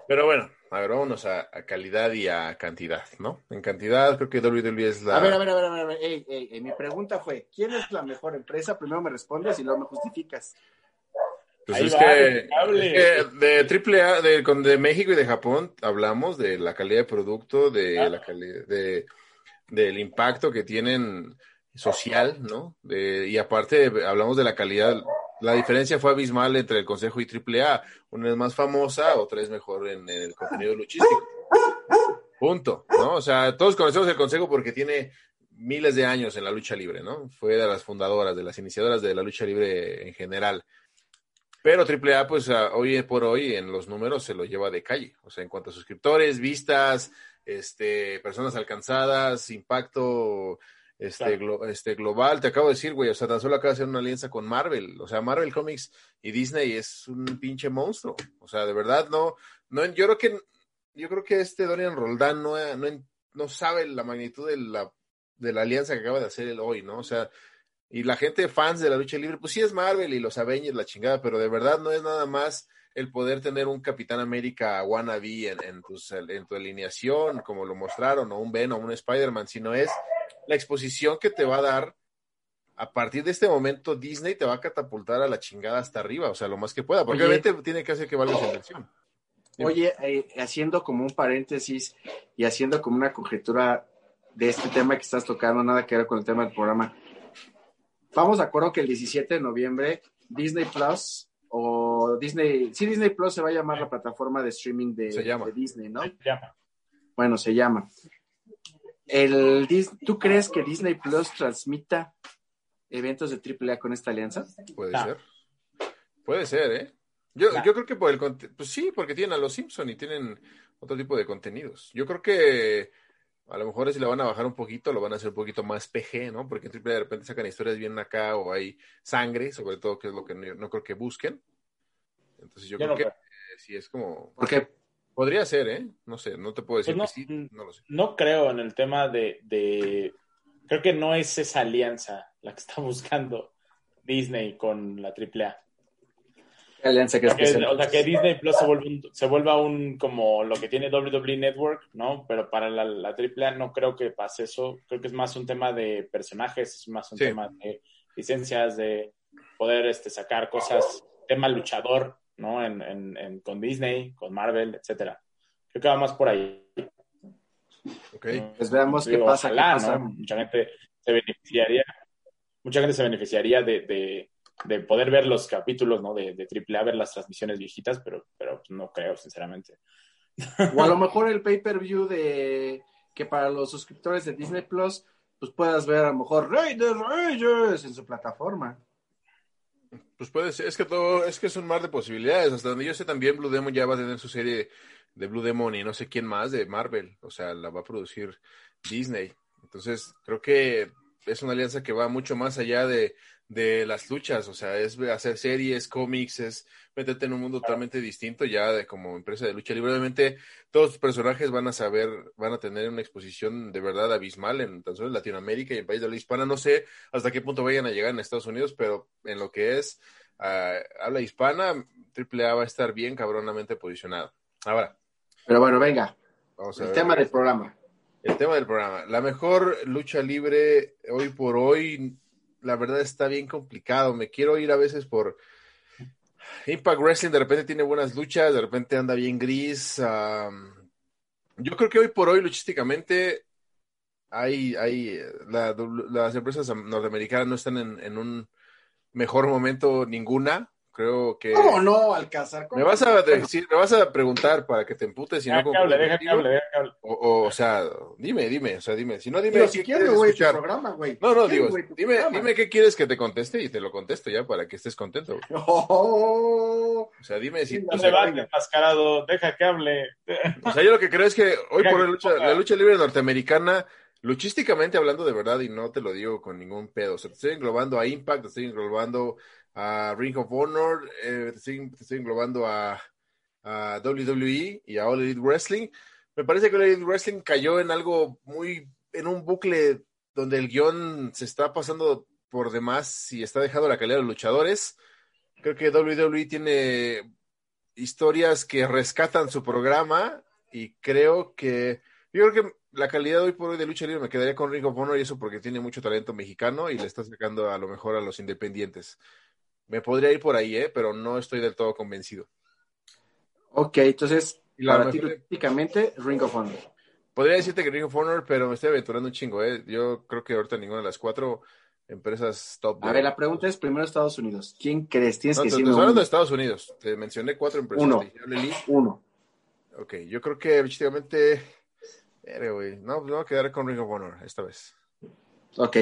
Speaker 1: Pero bueno, a ver, vámonos a, a, calidad y a cantidad, ¿no? En cantidad, creo que WWE es la.
Speaker 2: A ver, a ver, a ver, a ver. Ey, ey, ey. Mi pregunta fue: ¿quién es la mejor empresa? Primero me respondes y luego me justificas.
Speaker 1: Pues es, va, que, es, que, de triple A, de, de, México y de Japón hablamos de la calidad de producto, de la calidad, de, del impacto que tienen social, ¿no? De, y aparte hablamos de la calidad. La diferencia fue abismal entre el Consejo y AAA. Una es más famosa, otra es mejor en, en el contenido luchístico. Punto, ¿no? O sea, todos conocemos el Consejo porque tiene miles de años en la lucha libre, ¿no? Fue de las fundadoras, de las iniciadoras de la lucha libre en general. Pero AAA, pues hoy por hoy en los números se lo lleva de calle. O sea, en cuanto a suscriptores, vistas, este, personas alcanzadas, impacto este, claro. glo este global. Te acabo de decir, güey, o sea, tan solo acaba de hacer una alianza con Marvel. O sea, Marvel Comics y Disney es un pinche monstruo. O sea, de verdad, no, no, yo creo que, yo creo que este Dorian Roldán no, no, no sabe la magnitud de la, de la alianza que acaba de hacer él hoy, ¿no? O sea, y la gente fans de la lucha libre, pues sí es Marvel y los Avengers, la chingada, pero de verdad no es nada más el poder tener un Capitán América wannabe en, en, tus, en tu alineación, como lo mostraron, o un Ben o un Spider-Man, sino es la exposición que te va a dar. A partir de este momento, Disney te va a catapultar a la chingada hasta arriba, o sea, lo más que pueda, porque Oye, obviamente tiene que hacer que valga su inversión.
Speaker 2: Oye, eh, haciendo como un paréntesis y haciendo como una conjetura de este tema que estás tocando, nada que ver con el tema del programa Vamos de acuerdo que el 17 de noviembre Disney Plus o Disney, sí, Disney Plus se va a llamar la plataforma de streaming de, de Disney, ¿no?
Speaker 3: Se llama.
Speaker 2: Bueno, se llama. El, ¿Tú crees que Disney Plus transmita eventos de AAA con esta alianza?
Speaker 1: Puede no. ser. Puede ser, ¿eh? Yo, no. yo creo que por el pues sí, porque tienen a los Simpson y tienen otro tipo de contenidos. Yo creo que a lo mejor si le van a bajar un poquito, lo van a hacer un poquito más PG, ¿no? Porque en triple de repente sacan historias bien acá o hay sangre, sobre todo, que es lo que no, no creo que busquen. Entonces yo, yo creo no que eh, sí es como...
Speaker 2: ¿Por qué?
Speaker 1: Podría ser, ¿eh? No sé, no te puedo decir
Speaker 3: Pues
Speaker 1: que
Speaker 3: no,
Speaker 1: sí, no lo sé.
Speaker 3: No creo en el tema de, de- Creo que no es esa alianza la que está <laughs> buscando Disney con la AAA.
Speaker 2: ¿Qué alianza crees que
Speaker 3: Que-
Speaker 2: sea?
Speaker 3: o sea, que Disney Plus se, vuelva un- se vuelva un como lo que tiene WWE Network, ¿no? Pero para la, la AAA no creo que pase eso. Creo que es más un tema de personajes, es más un
Speaker 1: Sí.
Speaker 3: tema de licencias, de poder este, sacar cosas, tema luchador, ¿no? En, en- en- con Disney, con Marvel, etcétera. Creo que va más por ahí.
Speaker 1: Ok.
Speaker 2: Pues veamos qué pasa.
Speaker 3: ojalá,
Speaker 2: qué pasa.
Speaker 3: ¿no? Mucha gente se beneficiaría, mucha gente se beneficiaría de, de- de poder ver los capítulos, ¿no? De, de AAA, ver las transmisiones viejitas, pero, pero no creo, sinceramente.
Speaker 2: O a lo mejor el pay-per-view de que para los suscriptores de Disney Plus, pues puedas ver a lo mejor Rey de Reyes en su plataforma.
Speaker 1: Pues puede ser, es que todo, es que es un mar de posibilidades. Hasta donde yo sé también Blue Demon ya va a tener su serie de Blue Demon y no sé quién más de Marvel. O sea, la va a producir Disney. Entonces, creo que es una alianza que va mucho más allá de, de las luchas. O sea, es hacer series, cómics, es meterte en un mundo totalmente distinto ya de como empresa de lucha libre. Obviamente, todos los personajes van a saber, van a tener una exposición de verdad abismal en tan solo en Latinoamérica y en país de la hispana. No sé hasta qué punto vayan a llegar en Estados Unidos, pero en lo que es ah, habla hispana, AAA va a estar bien cabronamente posicionado. Ahora,
Speaker 2: Pero bueno, venga,
Speaker 1: vamos a
Speaker 2: el
Speaker 1: ver.
Speaker 2: tema del programa.
Speaker 1: El tema del programa. La mejor lucha libre hoy por hoy, la verdad está bien complicado. Me quiero ir a veces por Impact Wrestling, de repente tiene buenas luchas, de repente anda bien gris. am, yo creo que hoy por hoy, luchísticamente, hay, hay, la- las empresas norteamericanas no están en, en un mejor momento ninguna. Creo que...
Speaker 2: ¿Cómo no, Alcázar? ¿Cómo
Speaker 1: Me vas a decir, me vas a preguntar para que te emputes y no
Speaker 3: Deja que
Speaker 1: concuerdo
Speaker 3: hable, deja que
Speaker 1: contigo.
Speaker 3: hable, deja que hable.
Speaker 1: O, o, o sea, dime, dime, o sea, dime. Si no, dime qué
Speaker 2: si
Speaker 1: quieres
Speaker 2: quieres, güey, tu
Speaker 1: escuchar.
Speaker 2: programa, güey.
Speaker 1: No, no, digo, dime,
Speaker 2: programa.
Speaker 1: dime qué quieres que te conteste y te lo contesto ya para que estés contento. güey. <laughs>
Speaker 2: Oh,
Speaker 1: O sea, dime si...
Speaker 3: No se va enmascarado, deja que hable. <laughs>
Speaker 1: o sea, yo lo que creo es que hoy
Speaker 3: Deja
Speaker 1: por
Speaker 3: que
Speaker 1: hoy lucha, la lucha libre norteamericana, luchísticamente hablando de verdad, y no te lo digo con ningún pedo, o sea, te estoy englobando a Impact, te estoy englobando a Ring of Honor, eh, te, estoy, estoy englobando a, a WWE y a All Elite Wrestling. Me parece que All Elite Wrestling cayó en algo muy, en un bucle donde el guion se está pasando por demás y está dejando la calidad de los luchadores. Creo que WWE tiene historias que rescatan su programa y creo que yo creo que la calidad hoy por hoy de lucha libre me quedaría con Ring of Honor y eso porque tiene mucho talento mexicano y le está sacando a lo mejor a los independientes. Me podría ir por ahí, ¿eh? pero no estoy del todo convencido.
Speaker 2: ok, entonces,
Speaker 1: Y la
Speaker 2: para ti, prácticamente, Ring of Honor.
Speaker 1: Podría decirte que Ring of Honor, pero me estoy aventurando un chingo, ¿eh? Yo creo que ahorita ninguna de las cuatro empresas top.
Speaker 2: A
Speaker 1: de-
Speaker 2: ver, la pregunta es primero Estados Unidos. ¿Quién crees? Tienes
Speaker 1: No,
Speaker 2: que decirme
Speaker 1: hablando de. Estados Unidos. Te mencioné cuatro empresas.
Speaker 2: Uno. Uno.
Speaker 1: Ok, yo creo que güey. No, me voy a quedar con Ring of Honor esta vez.
Speaker 2: Ok.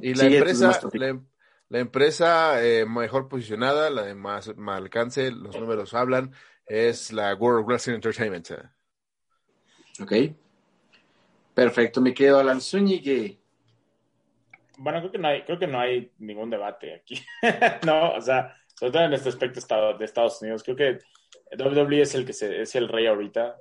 Speaker 1: Y la
Speaker 2: Sigue
Speaker 1: empresa, la, la empresa eh, mejor posicionada, la de más, más alcance, los números hablan, es la World Wrestling Entertainment.
Speaker 2: Ok. Perfecto, me quedo Alan Zúñiga.
Speaker 3: Bueno, creo que no hay, creo que no hay ningún debate aquí. <laughs> no, o sea, sobre todo en este aspecto de Estados Unidos, creo que WWE es el que se, es el rey ahorita,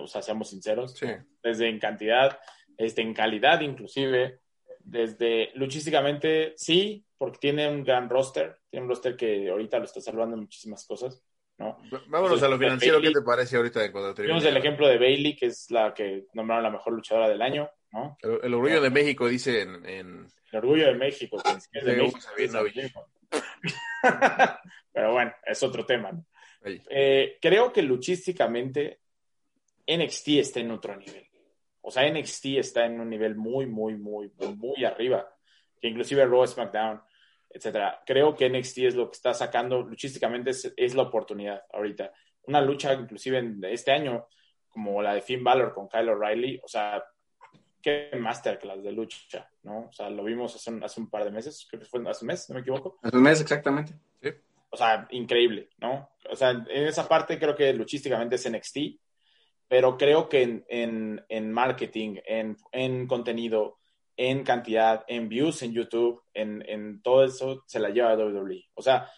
Speaker 3: o sea, seamos sinceros,
Speaker 1: Sí.
Speaker 3: desde en cantidad, este, en calidad inclusive, desde luchísticamente, sí, porque tiene un gran roster, tiene un roster que ahorita lo está salvando en muchísimas cosas, ¿no?
Speaker 1: Vámonos a lo financiero, ¿qué te parece ahorita de cuando
Speaker 3: Tuvimos el ejemplo de Bailey, que es la que nombraron la mejor luchadora del año, ¿no?
Speaker 1: El, el orgullo de México dice en, en-
Speaker 3: El orgullo de México, que es de
Speaker 1: De
Speaker 3: México.
Speaker 1: Hugo <laughs> Sabinovich.
Speaker 3: Pero bueno, es otro tema. ¿no? Eh, creo que luchísticamente NXT está en otro nivel. O sea, NXT está en un nivel muy, muy, muy, muy, muy arriba. Que inclusive Raw, SmackDown, etcétera. Creo que NXT es lo que está sacando luchísticamente es, es la oportunidad ahorita. Una lucha inclusive en este año, como la de Finn Balor con Kyle O'Reilly, o sea, qué masterclass de lucha, ¿no? O sea, lo vimos hace un, hace un par de meses, creo que fue hace un mes, no me equivoco.
Speaker 2: Hace un mes exactamente.
Speaker 3: O sea, increíble, ¿no? O sea, en esa parte creo que luchísticamente es NXT, pero creo que en, en, en marketing, en, en contenido, en cantidad, en views en YouTube, en, en todo eso, se la lleva WWE. O sea,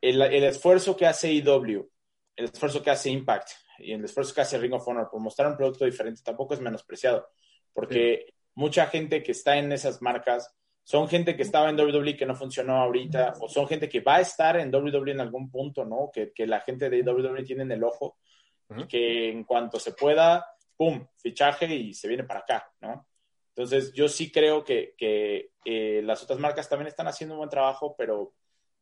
Speaker 3: el, el esfuerzo que hace EW, el esfuerzo que hace Impact y el esfuerzo que hace Ring of Honor por mostrar un producto diferente tampoco es menospreciado, porque mucha gente que está en esas marcas son gente que estaba en WWE que no funcionó ahorita, o son gente que va a estar en WWE en algún punto, ¿no? Que, que la gente de WWE tiene en el ojo, y que en cuanto se pueda, ¡pum!, fichaje y se viene para acá, ¿no? Entonces, yo sí creo que, que eh, las otras marcas también están haciendo un buen trabajo, pero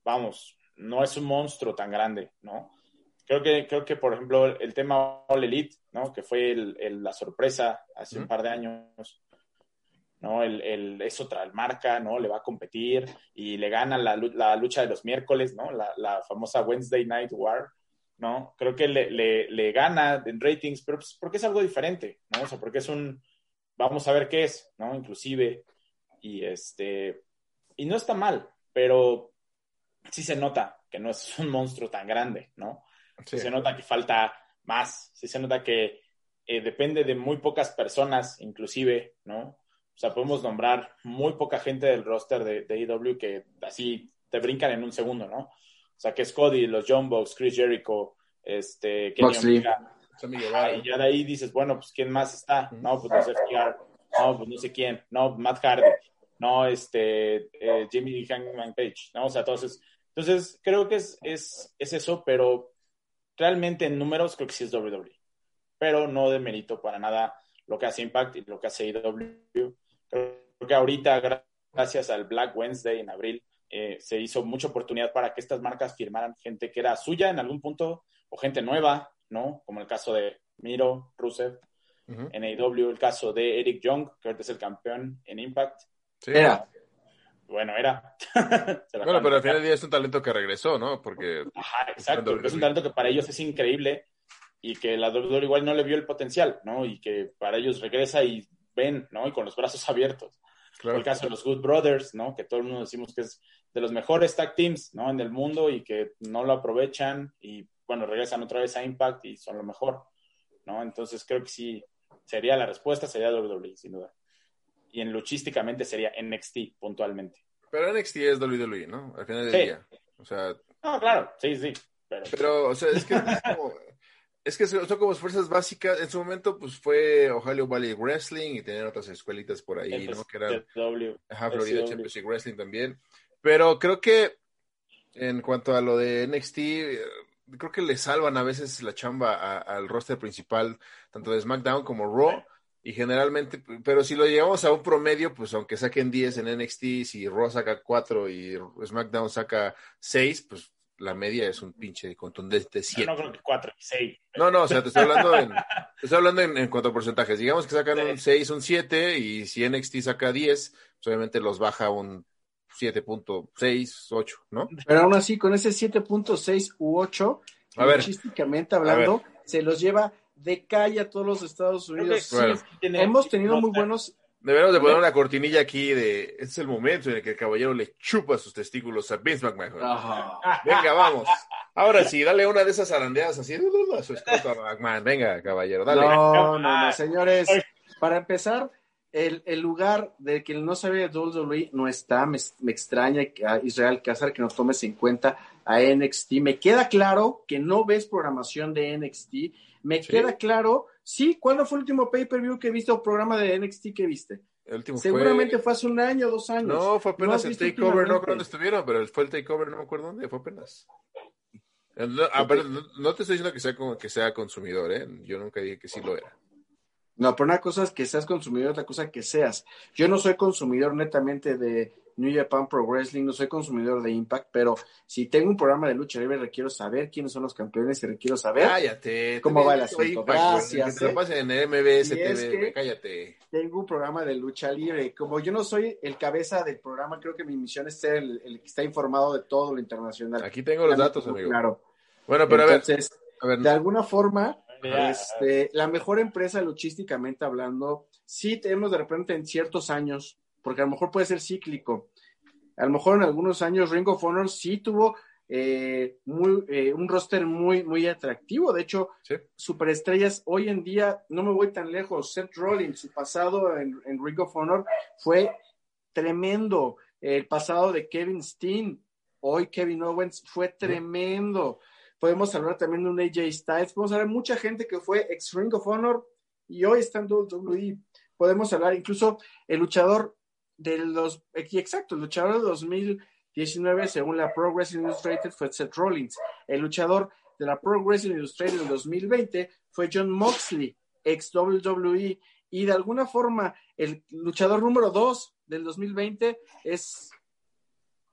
Speaker 3: vamos, no es un monstruo tan grande, ¿no? Creo que, creo que por ejemplo, el tema All Elite, ¿no? Que fue el, la sorpresa hace un par de años, ¿no? El, el, es otra marca, ¿no? Le va a competir y le gana la, la lucha de los miércoles, ¿no? La, la, famosa Wednesday Night War, ¿no? Creo que le, le, le gana en ratings, pero pues porque es algo diferente, ¿no? O sea, porque es un, vamos a ver qué es, ¿no? Inclusive, y este, y no está mal, pero sí se nota que no es <laughs> un monstruo tan grande, ¿no? Sí. Se nota que falta más, sí se nota que eh, depende de muy pocas personas, inclusive, ¿no? O sea, podemos nombrar muy poca gente del roster de, de AEW que así te brincan en un segundo, ¿no? O sea, que es Cody, los John Box, Chris Jericho, este, Kenny Omega. Ah, y ya de ahí dices, bueno, pues ¿quién más está? No, pues no sé FTR, no, pues no sé quién, no, Matt Hardy, no, este, eh, Jimmy Hangman Page, ¿no? O sea, entonces, entonces creo que es, es, es eso, pero realmente en números creo que sí es WWE. Pero no de mérito para nada lo que hace Impact y lo que hace IW. Creo que ahorita, gracias al Black Wednesday en abril, eh, se hizo mucha oportunidad para que estas marcas firmaran gente que era suya en algún punto o gente nueva, ¿no? Como el caso de Miro, Rusev, uh -huh. en AEW, el caso de Eric Young, que ahorita es el campeón en Impact.
Speaker 2: Sí. Era.
Speaker 3: Bueno, era. <laughs>
Speaker 1: bueno, pero al final del día es un talento que regresó, ¿no? Porque.
Speaker 3: Ajá, exacto. Es un talento que para ellos es increíble y que la WWE igual no le vio el potencial, ¿no? Y que para ellos regresa y ven, ¿no? Y con los brazos abiertos. Claro. El caso de los Good Brothers, ¿no? Que todo el mundo decimos que es de los mejores tag teams, ¿no? En el mundo y que no lo aprovechan y, bueno, regresan otra vez a Impact y son lo mejor, ¿no? Entonces creo que sí, sería la respuesta, sería WWE, sin duda. Y en luchísticamente sería NXT puntualmente.
Speaker 1: Pero NXT es WWE, ¿no? Al final del sí. día. O sea.
Speaker 3: No, claro, sí, sí.
Speaker 1: Pero, pero o sea, es que es como. <laughs> Es que son como fuerzas básicas. En su momento, pues fue Ohio Valley Wrestling y tener otras escuelitas por ahí, ¿no? Que eran.
Speaker 3: w,
Speaker 1: Ajá, Florida. Championship Wrestling también. Pero creo que en cuanto a lo de NXT, creo que le salvan a veces la chamba a, al roster principal, tanto de SmackDown como Raw. Y generalmente, pero si lo llevamos a un promedio, pues aunque saquen 10 en NXT, si Raw saca 4 y SmackDown saca 6, pues la media es un pinche contundente 7.
Speaker 3: No, no creo que 4, 6.
Speaker 1: No, no, o sea, te estoy hablando en, te estoy hablando en, en cuanto a porcentajes. Digamos que sacan un 6, un 7, y si NXT saca 10, pues obviamente los baja un 7.6, 8, ¿no?
Speaker 2: Pero aún así, con ese 7.6 u 8,
Speaker 1: a ver,
Speaker 2: artísticamente hablando, se los lleva de calle a todos los Estados Unidos. Sí, bueno. Hemos tenido muy buenos
Speaker 1: Deberíamos de poner una cortinilla aquí de este es el momento en el que el caballero le chupa sus testículos a Vince McMahon. Venga, vamos. Ahora sí, dale una de esas arandeadas así a su esposa McMahon. Venga, caballero, dale.
Speaker 2: No, <laughs> no, no, señores. Para empezar, el, el lugar de quien no sabe de WWE no está. Me, me extraña a Israel Cázar que nos tomes en cuenta a NXT. Me queda claro que no ves programación de NXT. Me sí. queda claro Sí, ¿cuándo fue el último pay-per-view que viste o programa de NXT que viste?
Speaker 1: El último
Speaker 2: Seguramente
Speaker 1: fue...
Speaker 2: fue... hace un año, dos años.
Speaker 1: No, fue apenas no el takeover, no dónde estuvieron, pero fue el takeover, no me acuerdo dónde, fue apenas. No, a ver, no, no, te estoy diciendo que sea, que sea consumidor, ¿eh? Yo nunca dije que sí lo era.
Speaker 2: No, pero una cosa es que seas consumidor, otra cosa que seas. Yo no soy consumidor netamente de New Japan Pro Wrestling, no soy consumidor de Impact, pero si tengo un programa de lucha libre, requiero saber quiénes son los campeones y requiero saber
Speaker 1: cállate,
Speaker 2: cómo va el asunto.
Speaker 1: Impact,
Speaker 2: Gracias.
Speaker 1: Que te en el MBS
Speaker 2: es
Speaker 1: TV,
Speaker 2: que-
Speaker 1: cállate.
Speaker 2: Tengo un programa de lucha libre. Como yo no soy el cabeza del programa, creo que mi misión es ser el, el que está informado de todo lo internacional.
Speaker 1: Aquí tengo los datos, amigo.
Speaker 2: Claro.
Speaker 1: Bueno, pero a ver,
Speaker 2: Entonces,
Speaker 1: a ver,
Speaker 2: de alguna forma, Este, la mejor empresa luchísticamente hablando, sí tenemos de repente en ciertos años, porque a lo mejor puede ser cíclico. A lo mejor en algunos años Ring of Honor sí tuvo eh, muy, eh, un roster muy, muy atractivo. De hecho,
Speaker 1: Sí.
Speaker 2: superestrellas hoy en día, no me voy tan lejos, Seth Rollins, su pasado en, en Ring of Honor fue tremendo. El pasado de Kevin Steen, hoy Kevin Owens, fue tremendo. Podemos hablar también de un AJ Styles, podemos hablar de mucha gente que fue ex Ring of Honor y hoy está en WWE. Podemos hablar incluso el luchador de los, exacto, el luchador de 2019, según la Pro Wrestling Illustrated, fue Seth Rollins. El luchador de la Pro Wrestling Illustrated en 2020 fue John Moxley, ex WWE. Y de alguna forma, el luchador número 2 del 2020 es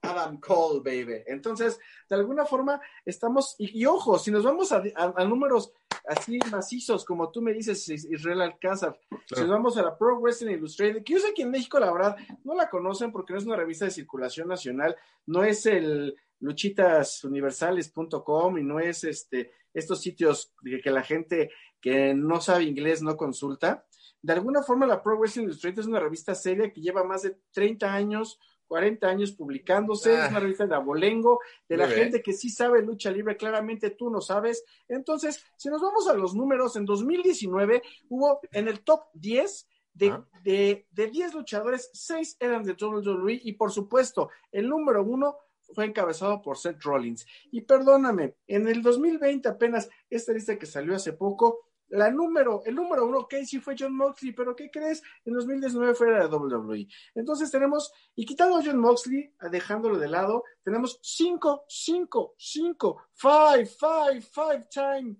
Speaker 2: Adam Cole, baby. Entonces, de alguna forma, estamos, y, ojo, si nos vamos a, números así macizos, como tú me dices, Israel Alcázar, si nos vamos a la Pro Wrestling Illustrated, que yo sé que en México, la verdad, no la conocen porque no es una revista de circulación nacional, no es el luchitasuniversales.com y no es este estos sitios que la gente que no sabe inglés no consulta. De alguna forma, la Pro Wrestling Illustrated es una revista seria que lleva más de 30 años 40 años publicándose, es una ah. revista de abolengo, de la gente que sí sabe lucha libre, claramente tú no sabes. Entonces, si nos vamos a los números, en 2019 hubo en el top 10 de, de, de 10 luchadores, 6 eran de WWE y por supuesto, el número uno fue encabezado por Seth Rollins. Y perdóname, en el 2020 apenas, esta lista que salió hace poco, la número, el número uno, ok, sí fue John Moxley, pero ¿qué crees? En 2019 fue la WWE. Entonces tenemos, y quitando a John Moxley, dejándolo de lado, tenemos cinco, cinco, cinco, five, five, five time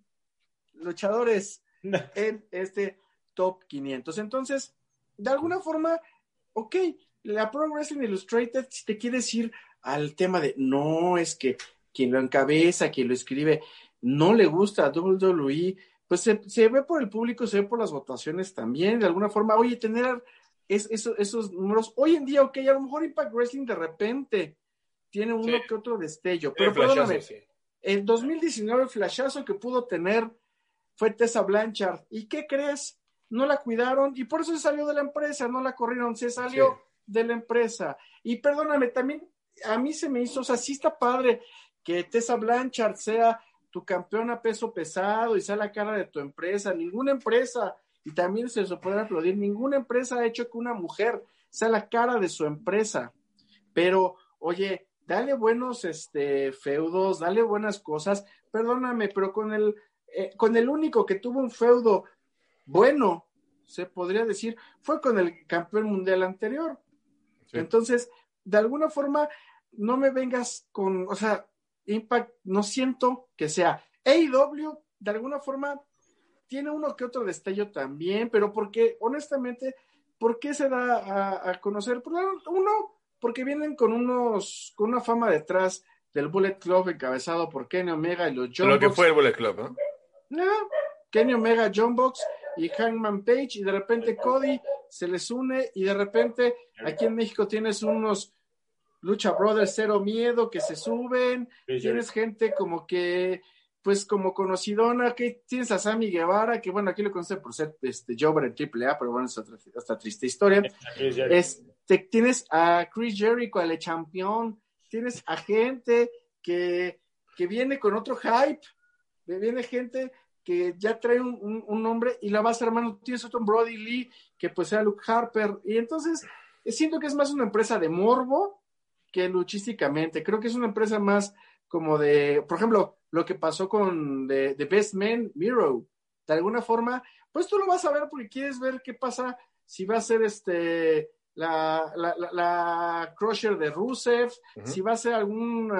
Speaker 2: luchadores en este top 500. Entonces, de alguna forma, ok, la Pro Wrestling Illustrated, si te quieres ir al tema de, no, es que quien lo encabeza, quien lo escribe, no le gusta a WWE, pues se, ve por el público, se ve por las votaciones también, de alguna forma, oye, tener esos números, hoy en día, ok, a lo mejor Impact Wrestling de repente tiene uno que otro destello, pero perdóname, el 2019 el flashazo que pudo tener fue Tessa Blanchard, ¿y qué crees? No la cuidaron y por eso se salió de la empresa, no la corrieron, se salió de la empresa. Y perdóname, también a mí se me hizo, o sea, sí está padre que Tessa Blanchard sea tu campeón a peso pesado y sea la cara de tu empresa. Ninguna empresa, y también se lo puede aplaudir, ninguna empresa ha hecho que una mujer sea la cara de su empresa. Pero, oye, dale buenos este, feudos, dale buenas cosas. Perdóname, pero con el, eh, con el único que tuvo un feudo bueno, se podría decir, fue con el campeón mundial anterior. Entonces, de alguna forma, no me vengas con, o sea, Impact no siento que sea. AEW, de alguna forma, tiene uno que otro destello también, pero porque, honestamente, ¿por qué se da a, conocer? Uno, porque vienen con unos, con una fama detrás del Bullet Club encabezado por Kenny Omega y los John
Speaker 1: Lo que fue el Bullet Club, ¿no?
Speaker 2: No, Kenny Omega, John Box y Hangman Page, y de repente Cody se les une, y de repente aquí en México tienes unos Lucha Brothers Cero Miedo que se suben, tienes gente como que, pues como conocidona, que tienes a Sammy Guevara, que bueno, aquí lo conoce por ser este Jobber en AAA, pero bueno, es otra, triste historia. Este, tienes a Chris Jericho, al champion, tienes a gente que, que viene con otro hype, viene gente que ya trae un, un, nombre y la base hermano, tienes otro Brody Lee, que pues sea Luke Harper, y entonces siento que es más una empresa de morbo que luchísticamente. Creo que es una empresa más como de, por ejemplo, lo que pasó con The, Best Man, Miro. De alguna forma, pues tú lo vas a ver porque quieres ver qué pasa si va a ser este la, la, la, Crusher de Rusev, si va a ser algún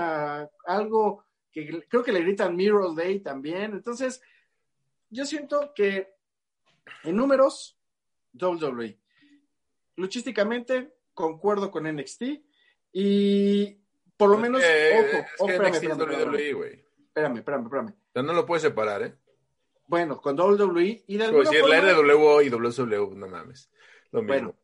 Speaker 2: algo que creo que le gritan Miro Day también. Entonces, yo siento que en números, WWE. Luchísticamente, concuerdo con NXT. Y por lo menos, ojo, espérame, espérame, espérame, espérame,
Speaker 1: no lo puedes separar, ¿eh?
Speaker 2: Bueno, con WWE y de
Speaker 1: alguna decir, forma... la RWO y WCW, no mames. Lo mismo.
Speaker 2: Bueno,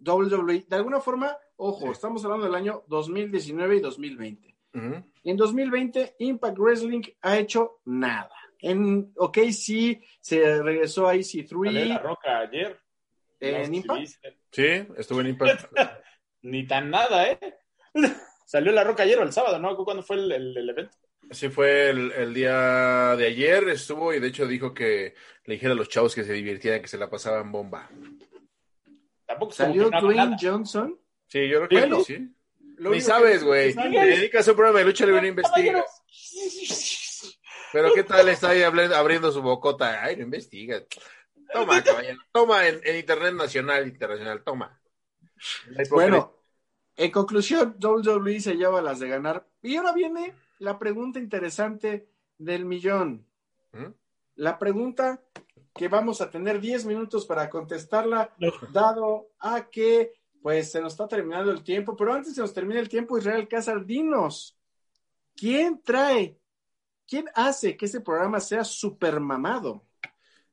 Speaker 2: WWE, de alguna forma, ojo, estamos hablando del año 2019 y 2020. En 2020, Impact Wrestling ha hecho nada. En OK, sí, se regresó a EC3.
Speaker 3: la roca ayer.
Speaker 2: ¿En Impact?
Speaker 1: Sí, estuvo en Impact. <laughs>
Speaker 3: Ni tan nada, ¿eh? <laughs> Salió la roca ayer o el sábado, ¿no? ¿Cuándo fue el, evento?
Speaker 1: Sí, fue el, día de ayer, estuvo y de hecho dijo que le dijera a los chavos que se divirtieran, que se la pasaban bomba.
Speaker 2: Tampoco ¿Salió Dwayne Johnson?
Speaker 1: Sí, yo creo que sí. Ni sabes, güey. Te dedicas a un programa de lucha libre y investigas. Pero ¿qué tal está ahí abriendo su bocota? Ay, no investiga. Toma, <laughs> caballero. Toma en, Internet Nacional, Internacional. Toma.
Speaker 2: Bueno, en conclusión, WWE se lleva las de ganar. Y ahora viene la pregunta interesante del millón. ¿Mm? La pregunta que vamos a tener 10 minutos para contestarla, dado a que pues se nos está terminando el tiempo, pero antes se nos termina el tiempo, Israel Cázar, dinos, ¿quién trae, quién hace que este programa sea super mamado?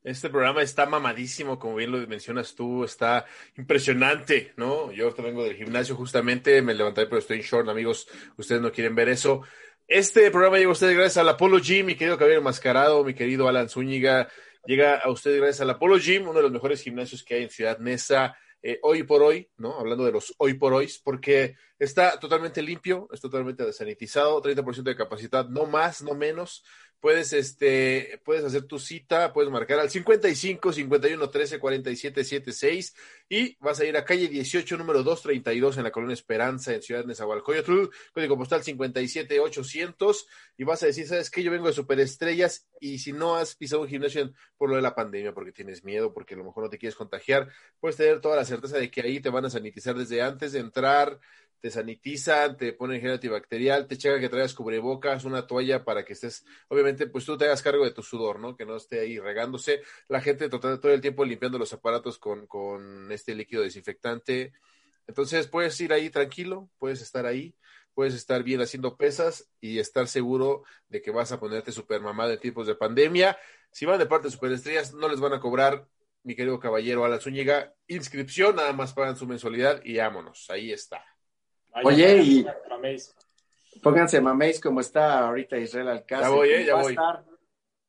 Speaker 1: Este programa está mamadísimo, como bien lo mencionas tú, está impresionante, ¿no? Yo ahorita vengo del gimnasio, justamente me levanté, pero estoy en short, amigos, ustedes no quieren ver eso. Este programa llega a ustedes gracias al Apollo Gym, mi querido Caballero Mascarado, mi querido Alan Zúñiga, llega a ustedes gracias al Apollo Gym, uno de los mejores gimnasios que hay en Ciudad Neza, eh, hoy por hoy, ¿no? Hablando de los hoy por hoy, porque está totalmente limpio, es totalmente desanitizado, 30% de capacidad, no más, no menos. Puedes, este, puedes hacer tu cita, puedes marcar al 55 51 13 47 76 y vas a ir a calle 18, número 232 en la colonia Esperanza, en Ciudad Nezahualcóyotl, código postal 57 800 y vas a decir, ¿sabes qué? Yo vengo de Superestrellas y si no has pisado un gimnasio por lo de la pandemia, porque tienes miedo, porque a lo mejor no te quieres contagiar, puedes tener toda la certeza de que ahí te van a sanitizar desde antes de entrar, te sanitizan, te ponen gel antibacterial, te checan que traigas cubrebocas, una toalla para que estés, obviamente, pues tú te hagas cargo de tu sudor, ¿no? Que no esté ahí regándose. La gente todo, todo el tiempo limpiando los aparatos con, con este líquido desinfectante. Entonces puedes ir ahí tranquilo, puedes estar ahí, puedes estar bien haciendo pesas y estar seguro de que vas a ponerte super mamada en tiempos de pandemia. Si van de parte de Superestrellas, no les van a cobrar, mi querido caballero a la Zúñiga, inscripción, nada más pagan su mensualidad y vámonos, ahí está.
Speaker 2: Oye, y pónganse maméis como está ahorita Israel Alcázar.
Speaker 1: Ya voy, eh, ya voy.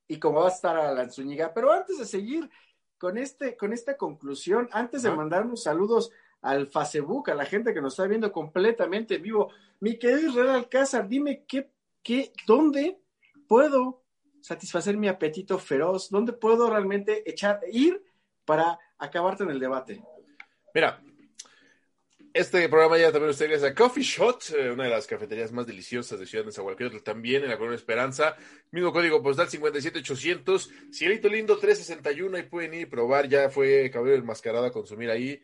Speaker 2: y como va a estar a la Zúñiga. Pero antes de seguir con, este, con esta conclusión, antes de mandar unos saludos al Facebook, a la gente que nos está viendo completamente en vivo, mi querido Israel Alcázar, dime qué, qué, dónde puedo satisfacer mi apetito feroz, dónde puedo realmente echar, ir para acabarte en el debate.
Speaker 1: Mira, este programa ya también ustedes a Coffee Shot, eh, una de las cafeterías más deliciosas de Ciudad de Nezahualcóyotl, también en la Colonia Esperanza. Mismo código postal 57800. Cielito lindo 361, ahí pueden ir y probar. Ya fue Cabello Enmascarado a consumir ahí.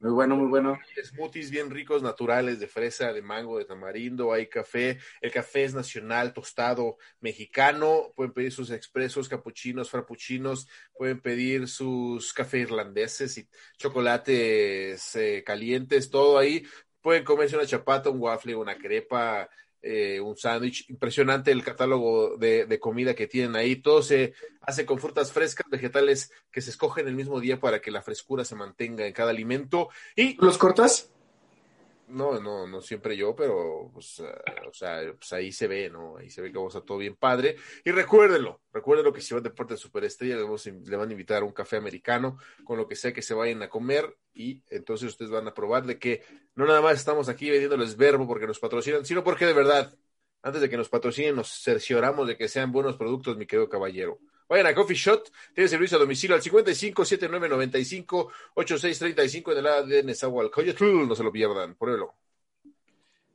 Speaker 2: Muy bueno, muy bueno.
Speaker 1: Smoothies bien ricos, naturales, de fresa, de mango, de tamarindo, hay café. El café es nacional, tostado, mexicano. Pueden pedir sus expresos, capuchinos, frappuccinos. Pueden pedir sus cafés irlandeses y chocolates eh, calientes, todo ahí. Pueden comerse una chapata, un waffle, una crepa, eh, un sándwich. Impresionante el catálogo de, comida que tienen ahí. Todo se hace con frutas frescas, vegetales que se escogen el mismo día para que la frescura se mantenga en cada alimento. Y
Speaker 2: ¿Los cortas?
Speaker 1: No, no, no siempre yo, pero pues, eh, o sea, pues ahí se ve, ¿no? Ahí se ve que vamos a todo bien padre. Y recuérdenlo, recuérdenlo que si van de Deporte de Superestrella, le van a invitar a un café americano con lo que sea que se vayan a comer y entonces ustedes van a probar de que no nada más estamos aquí vendiéndoles verbo porque nos patrocinan, sino porque de verdad, antes de que nos patrocinen, nos cercioramos de que sean buenos productos, mi querido caballero. Vayan a Coffee Shot, tiene servicio a domicilio al 55 79 95 86 35 en el área de Nezahualcóyotl, no se lo pierdan, pruébelo.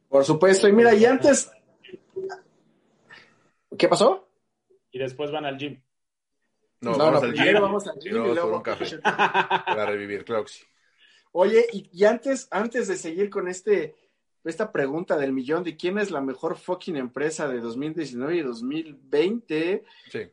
Speaker 2: Por supuesto, y mira, y antes ¿Qué pasó?
Speaker 3: Y después van al gym.
Speaker 1: No, vamos, al gym, vamos al gym. Y luego, por un café. para revivir, claro
Speaker 2: Oye, y, y, antes, antes de seguir con este esta pregunta del millón de quién es la mejor fucking empresa de 2019 y 2020.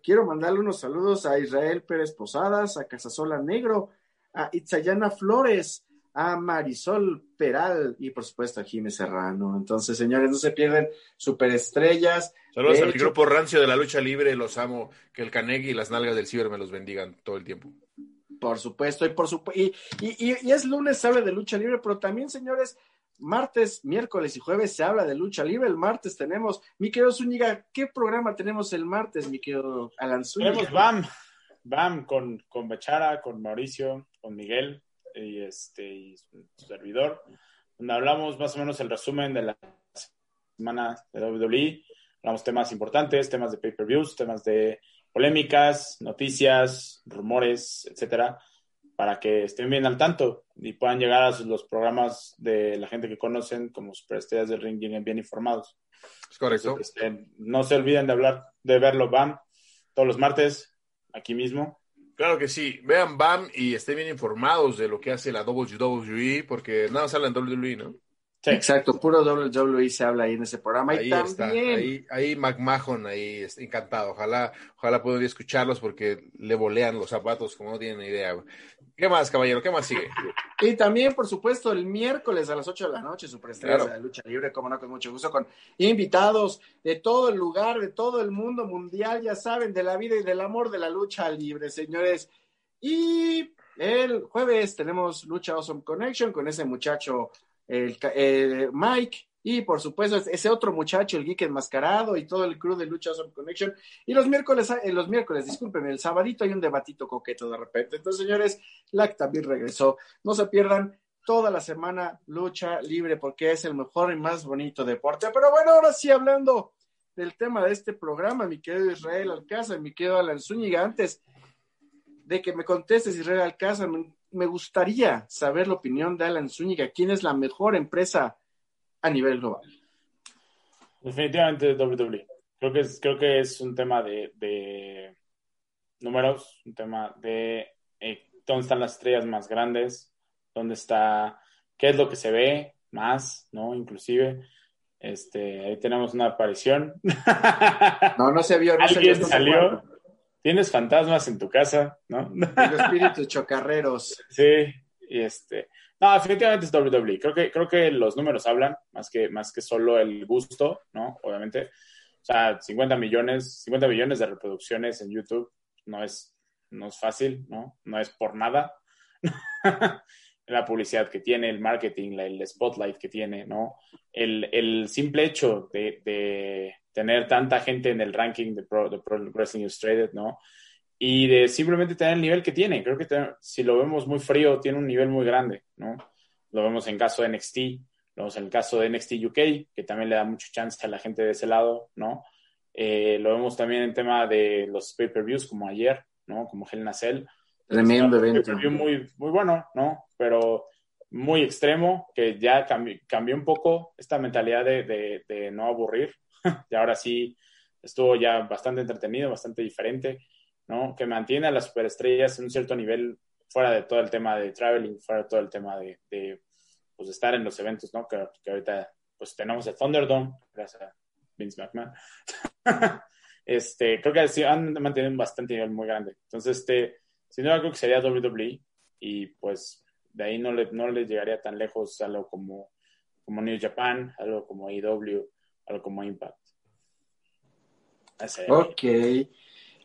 Speaker 2: Quiero mandarle unos saludos a Israel Pérez Posadas, a Casasola Negro, a Itzayana Flores, a Marisol Peral y por supuesto a Jiménez Serrano. Entonces, señores, no se pierden superestrellas.
Speaker 1: Saludos al grupo rancio de la lucha libre, los amo. Que el Canegui y las nalgas del ciber me los bendigan todo el tiempo.
Speaker 2: Por supuesto, y por supuesto, y, y, y, es lunes, habla de lucha libre, pero también, señores, martes, miércoles y jueves se habla de lucha libre. El martes tenemos, mi querido Zúñiga, ¿qué programa tenemos el martes, mi querido Alan Zúñiga?
Speaker 3: Tenemos BAM, BAM con, con Bechara, con Mauricio, con Miguel y, este, y su, servidor, donde hablamos más o menos el resumen de la semana de WWE. Hablamos temas importantes, temas de pay-per-views, temas de polémicas, noticias, rumores, etcétera para que estén bien al tanto y puedan llegar a los programas de la gente que conocen como superestrellas del ring bien, bien informados.
Speaker 1: Es correcto.
Speaker 3: Este, no se olviden de hablar, de verlo, BAM. todos los martes, aquí mismo.
Speaker 1: Claro que sí. Vean BAM y estén bien informados de lo que hace la WWE, porque nada más habla en WWE, ¿no?
Speaker 2: Sí. Exacto, puro WWE se habla ahí en ese programa.
Speaker 1: Ahí
Speaker 2: y
Speaker 1: está,
Speaker 2: también,
Speaker 1: ahí, ahí McMahon, ahí está encantado. Ojalá, ojalá puedan escucharlos porque le volean los zapatos como no tienen idea. güey. ¿Qué más, caballero? ¿Qué más sigue?
Speaker 2: y también, por supuesto, el miércoles a las 8 de la noche, Superestrellas
Speaker 1: Claro.
Speaker 2: de la Lucha Libre, como no, con mucho gusto, con invitados de todo el lugar, de todo el mundo mundial, ya saben, de la vida y del amor de la lucha libre, señores. Y el jueves tenemos Lucha Awesome Connection con ese muchacho, el, eh, Mike, y por supuesto ese otro muchacho, el geek enmascarado y todo el crew de Lucha Awesome Connection. Y los miércoles, eh, los miércoles, disculpen, el sabadito hay un debatito coqueto de repente. Entonces, señores, LAC también regresó. No se pierdan toda la semana lucha libre porque es el mejor y más bonito deporte. Pero bueno, ahora sí hablando del tema de este programa, mi querido Israel Alcázar, mi querido Alan Zúñiga, antes de que me contestes Israel Alcázar, me, me gustaría saber la opinión de Alan Zúñiga, quién es la mejor empresa a nivel global.
Speaker 3: Definitivamente WWE. Creo que es, creo que es un tema de, de números, un tema de eh, dónde están las estrellas más grandes, dónde está, qué es lo que se ve más, ¿no? Inclusive, este, ahí tenemos una aparición.
Speaker 2: No, no se vio, no se vio.
Speaker 3: Alguien
Speaker 2: ¿estás de
Speaker 3: salió. Tienes fantasmas en tu casa, ¿no?
Speaker 2: Los espíritus chocarreros. <laughs>
Speaker 3: Sí, y este. No, definitivamente es WWE. Creo que, creo que los números hablan más que, más que solo el gusto, ¿no? Obviamente. O sea, 50 millones, 50 millones de reproducciones en YouTube no es, no es fácil, ¿no? No es por nada. <laughs> la publicidad que tiene, el marketing, el spotlight que tiene, ¿no? El, el simple hecho de, de tener tanta gente en el ranking de Pro, de Pro Wrestling Illustrated, ¿no? y de simplemente tener el nivel que tiene. Creo que te- si lo vemos muy frío, tiene un nivel muy grande, ¿no? Lo vemos en caso de NXT, lo vemos en el caso de NXT UK, que también le da mucho chance a la gente de ese lado, ¿no? Eh, lo vemos también en tema de los pay-per-views, como ayer, ¿no? Como Hell Cell.
Speaker 2: Tremendo evento.
Speaker 3: muy, muy bueno, ¿no? Pero muy extremo, que ya cambi- cambió un poco esta mentalidad de, de- de no aburrir. <laughs> y ahora sí estuvo ya bastante entretenido, bastante diferente, ¿no? Que mantiene a las superestrellas en un cierto nivel fuera de todo el tema de traveling, fuera de todo el tema de, pues, estar en los eventos, ¿no? Que, que ahorita pues tenemos el Thunderdome, gracias a Vince McMahon. <laughs> este, creo que sí han mantenido un bastante nivel muy grande. Entonces, este, sin duda creo que sería WWE y pues de ahí no le, no le llegaría tan lejos algo como, como New Japan, algo como AEW, algo como Impact. Ese-
Speaker 2: Ok.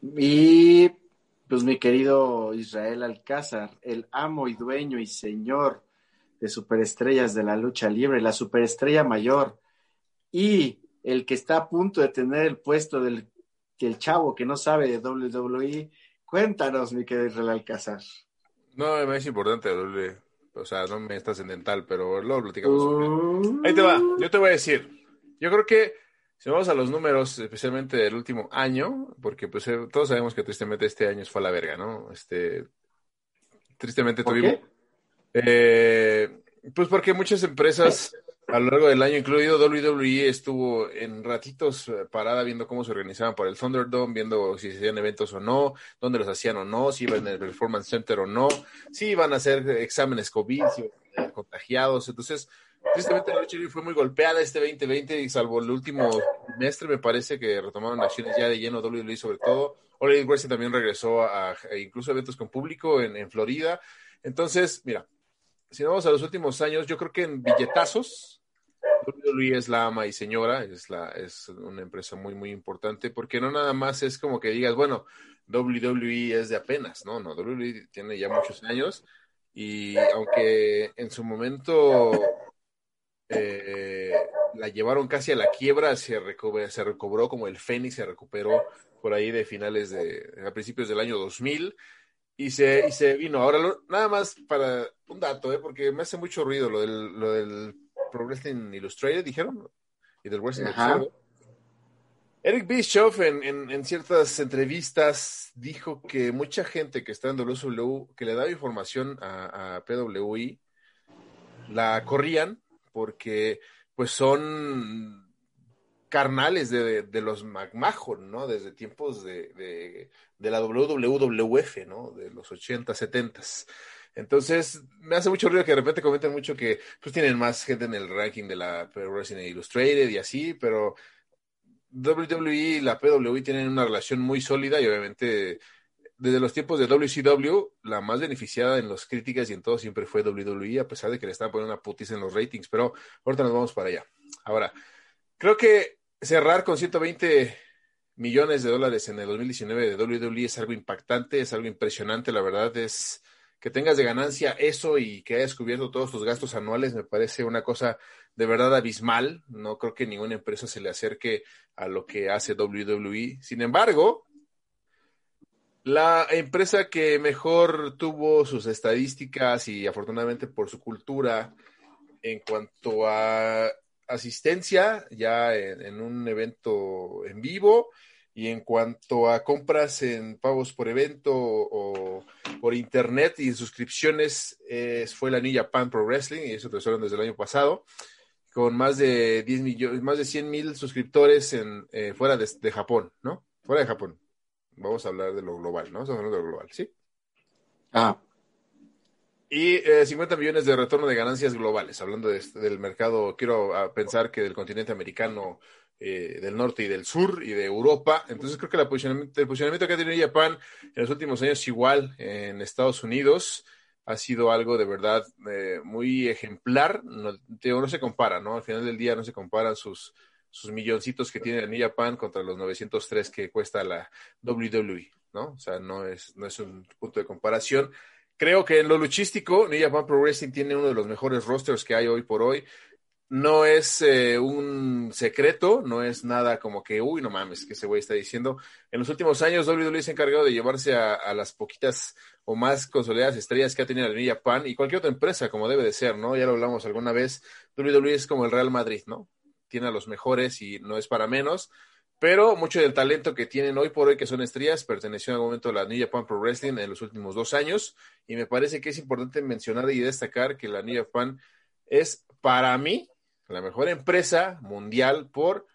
Speaker 2: Y pues mi querido Israel Alcázar, el amo y dueño y señor de superestrellas de la lucha libre, la superestrella mayor y el que está a punto de tener el puesto del que el chavo que no sabe de WWE. Cuéntanos, mi querido Israel Alcázar.
Speaker 1: No, me es importante, doble. O sea, no me es trascendental, pero luego platicamos.
Speaker 2: Uh,
Speaker 1: Ahí te va, yo te voy a decir. Yo creo que si vamos a los números, especialmente del último año, porque pues eh, todos sabemos que tristemente este año fue a la verga, ¿no? Este, tristemente
Speaker 2: ¿Por
Speaker 1: tuvimos, eh, pues porque muchas empresas a lo largo del año, incluido WWE, estuvo en ratitos eh, parada viendo cómo se organizaban para el Thunderdome, viendo si se hacían eventos o no, dónde los hacían o no, si iban en el Performance Center o no, si iban a hacer exámenes COVID, si iban a ser contagiados. Entonces, tristemente la lucha libre fue muy golpeada este 2020 y salvo el último trimestre, me parece que retomaron acciones ya de lleno WWE sobre todo. Elite Wrestling también regresó a, a incluso eventos con público en, Florida. Entonces, mira, si vamos a los últimos años, yo creo que en billetazos, WWE es la ama y señora, es, la, es una empresa muy, muy importante, porque no nada más es como que digas, bueno, WWE es de apenas, no, no, WWE tiene ya muchos años y aunque en su momento eh, la llevaron casi a la quiebra, se, recobró, se recobró como el Fénix, se recuperó por ahí de finales de, a principios del año 2000 y se, y se vino. Ahora, lo, nada más para un dato, ¿eh? porque me hace mucho ruido lo del, lo del Pro Wrestling Illustrated, dijeron, y del Wrestling. Observer. Eric Bischoff en, en, en, ciertas entrevistas dijo que mucha gente que está en WCW, que le daba información a, a PWI, la corrían porque pues son carnales de, los McMahon, ¿no? Desde tiempos de, de, la WWF, ¿no? De los 80, 70. Entonces, me hace mucho ruido que de repente comenten mucho que pues tienen más gente en el ranking de la Wrestling Illustrated y así, pero WWE y la PWI tienen una relación muy sólida y obviamente desde los tiempos de WCW, la más beneficiada en las críticas y en todo siempre fue WWE, a pesar de que le estaban poniendo una putiza en los ratings, pero ahorita nos vamos para allá. Ahora, creo que cerrar con 120 millones de dólares en el 2019 de WWE es algo impactante, es algo impresionante, la verdad es que tengas de ganancia eso y que hayas cubierto todos tus gastos anuales me parece una cosa de verdad abismal. No creo que ninguna empresa se le acerque a lo que hace WWE. Sin embargo, la empresa que mejor tuvo sus estadísticas y afortunadamente por su cultura en cuanto a asistencia ya en, un evento en vivo y en cuanto a compras en pagos por evento o por internet y suscripciones fue la New Japan Pro Wrestling y eso lo desde el año pasado con más de 10 millones, más de 100 mil suscriptores en, eh, fuera de, Japón, ¿no? Fuera de Japón. Vamos a hablar de lo global, ¿no? Vamos a hablar de lo global, ¿sí?
Speaker 2: Ah,
Speaker 1: y eh, 50 millones de retorno de ganancias globales, hablando de, del mercado, quiero ah, pensar que del continente americano, eh, del norte y del sur y de Europa. Entonces creo que la posicionamiento, el posicionamiento que ha tenido Japan en los últimos años, igual en Estados Unidos, ha sido algo de verdad eh, muy ejemplar. No, no se compara, ¿no? Al final del día no se comparan sus, sus milloncitos que tiene New Japan contra los 903 que cuesta la WWE, ¿no? O sea, no es, no es un punto de comparación. Creo que en lo luchístico, New Japan Pro Wrestling tiene uno de los mejores rosters que hay hoy por hoy. No es eh, un secreto, no es nada como que, uy, no mames, que ese güey está diciendo. En los últimos años, WWE se ha encargado de llevarse a, las poquitas o más consolidadas estrellas que ha tenido la New Japan y cualquier otra empresa, como debe de ser, ¿no? Ya lo hablamos alguna vez. WWE es como el Real Madrid, ¿no? Tiene a los mejores y no es para menos pero mucho del talento que tienen hoy por hoy, que son estrellas, perteneció en algún momento a la New Japan Pro Wrestling en los últimos dos años. Y me parece que es importante mencionar y destacar que la New Japan es, para mí, la mejor empresa mundial por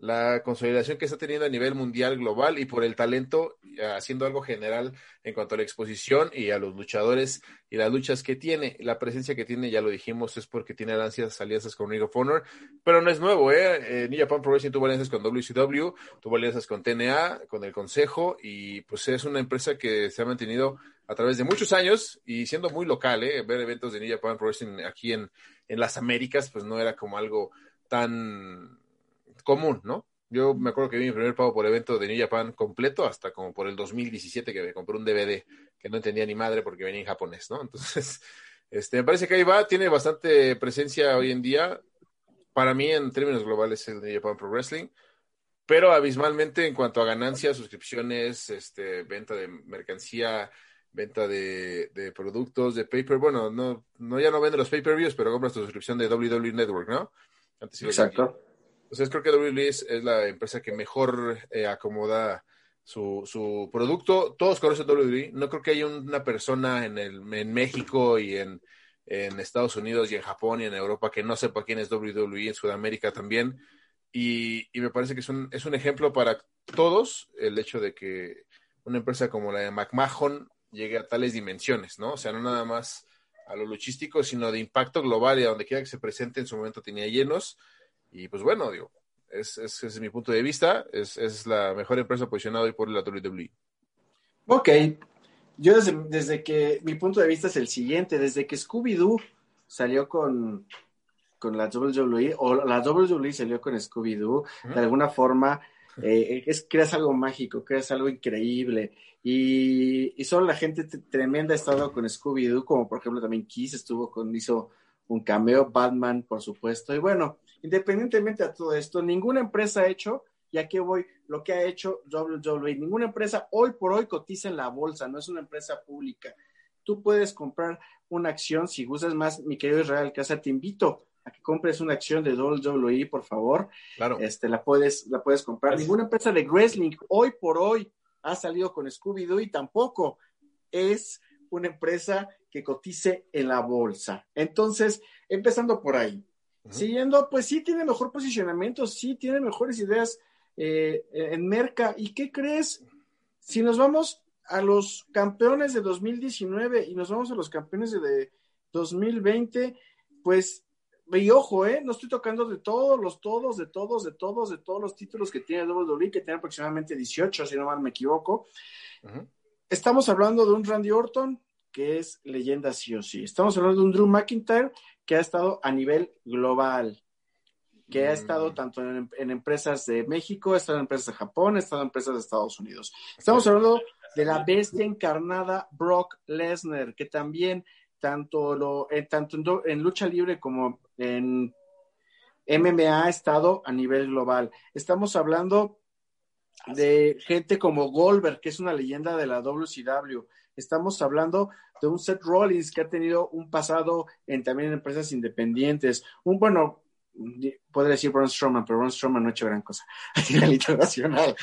Speaker 1: la consolidación que está teniendo a nivel mundial global y por el talento eh, haciendo algo general en cuanto a la exposición y a los luchadores y las luchas que tiene. La presencia que tiene, ya lo dijimos, es porque tiene alianzas, alianzas con Ring of Honor, pero no es nuevo, ¿eh? eh New Japan Pro tuvo alianzas con WCW, tuvo alianzas con TNA, con el Consejo y pues es una empresa que se ha mantenido a través de muchos años y siendo muy local, ¿eh? Ver eventos de New Japan Pro Wrestling aquí en, en las Américas, pues no era como algo tan común, ¿no? Yo me acuerdo que vi mi primer pago por evento de New Japan completo hasta como por el 2017 que me compré un DVD que no entendía ni madre porque venía en japonés, ¿no? <laughs> Entonces, este, me parece que ahí va, tiene bastante presencia hoy en día. Para mí, en términos globales, el New Japan Pro Wrestling, pero abismalmente en cuanto a ganancias, suscripciones, este, venta de mercancía, venta de, de productos, de paper, bueno, no, no ya no vende los pay-per-views, pero compras tu suscripción de WWE Network, ¿no?
Speaker 2: Exacto.
Speaker 1: Entonces creo que WWE es, la empresa que mejor eh, acomoda su, su, producto. Todos conocen WWE. No creo que haya una persona en, el, en México y en, en Estados Unidos y en Japón y en Europa que no sepa quién es WWE, en Sudamérica también. Y, y, me parece que es un, es un ejemplo para todos el hecho de que una empresa como la de McMahon llegue a tales dimensiones, ¿no? O sea, no nada más a lo luchístico, sino de impacto global y a donde quiera que se presente en su momento tenía llenos y pues bueno, digo, es, es, es mi punto de vista, es, es, la mejor empresa posicionada hoy por la WWE.
Speaker 2: Ok, yo desde, desde, que mi punto de vista es el siguiente, desde que Scooby-Doo salió con, con la WWE, o la WWE salió con Scooby-Doo, de alguna forma, eh, es, creas algo mágico, creas algo increíble, y, y solo la gente tremenda ha estado con Scooby-Doo, como por ejemplo también Kiss estuvo con, hizo un cameo, Batman, por supuesto, y bueno, Independientemente de todo esto, ninguna empresa ha hecho, y aquí voy, lo que ha hecho WWE, ninguna empresa hoy por hoy cotiza en la bolsa, no es una empresa pública. Tú puedes comprar una acción, si gustas más, mi querido Israel Casa, te invito a que compres una acción de WWE, por favor.
Speaker 1: Claro.
Speaker 2: Este, la puedes, la puedes comprar. Ninguna empresa de wrestling hoy por hoy ha salido con Scooby-Doo y tampoco es una empresa que cotice en la bolsa. Entonces, empezando por ahí, siguiendo, pues sí tiene mejor posicionamiento, sí tiene mejores ideas eh, en Merca. ¿Y qué crees? Si nos vamos a los campeones de 2019 y nos vamos a los campeones de 2020, pues, y ojo, ¿eh? No estoy tocando de todos, los todos, de todos, de todos, de todos los títulos que tiene WWE, que tiene aproximadamente 18, si no mal me equivoco. Estamos hablando de un Randy Orton, que es leyenda sí o sí. Estamos hablando de un Drew McIntyre, que ha estado a nivel global que ha estado mm. tanto en, empresas de México, ha estado en empresas de Japón, ha estado en empresas de Estados Unidos. Estamos hablando de la bestia encarnada Brock Lesnar, que también tanto, lo, eh, tanto en, lucha libre como en MMA ha estado a nivel global. Estamos hablando de gente como Goldberg, que es una leyenda de la WCW. Estamos hablando de un Seth Rollins que ha tenido un pasado en también en empresas independientes. Un bueno, podría decir Braun Strowman, pero Braun Strowman no ha hecho gran cosa <laughs> a nivel internacional.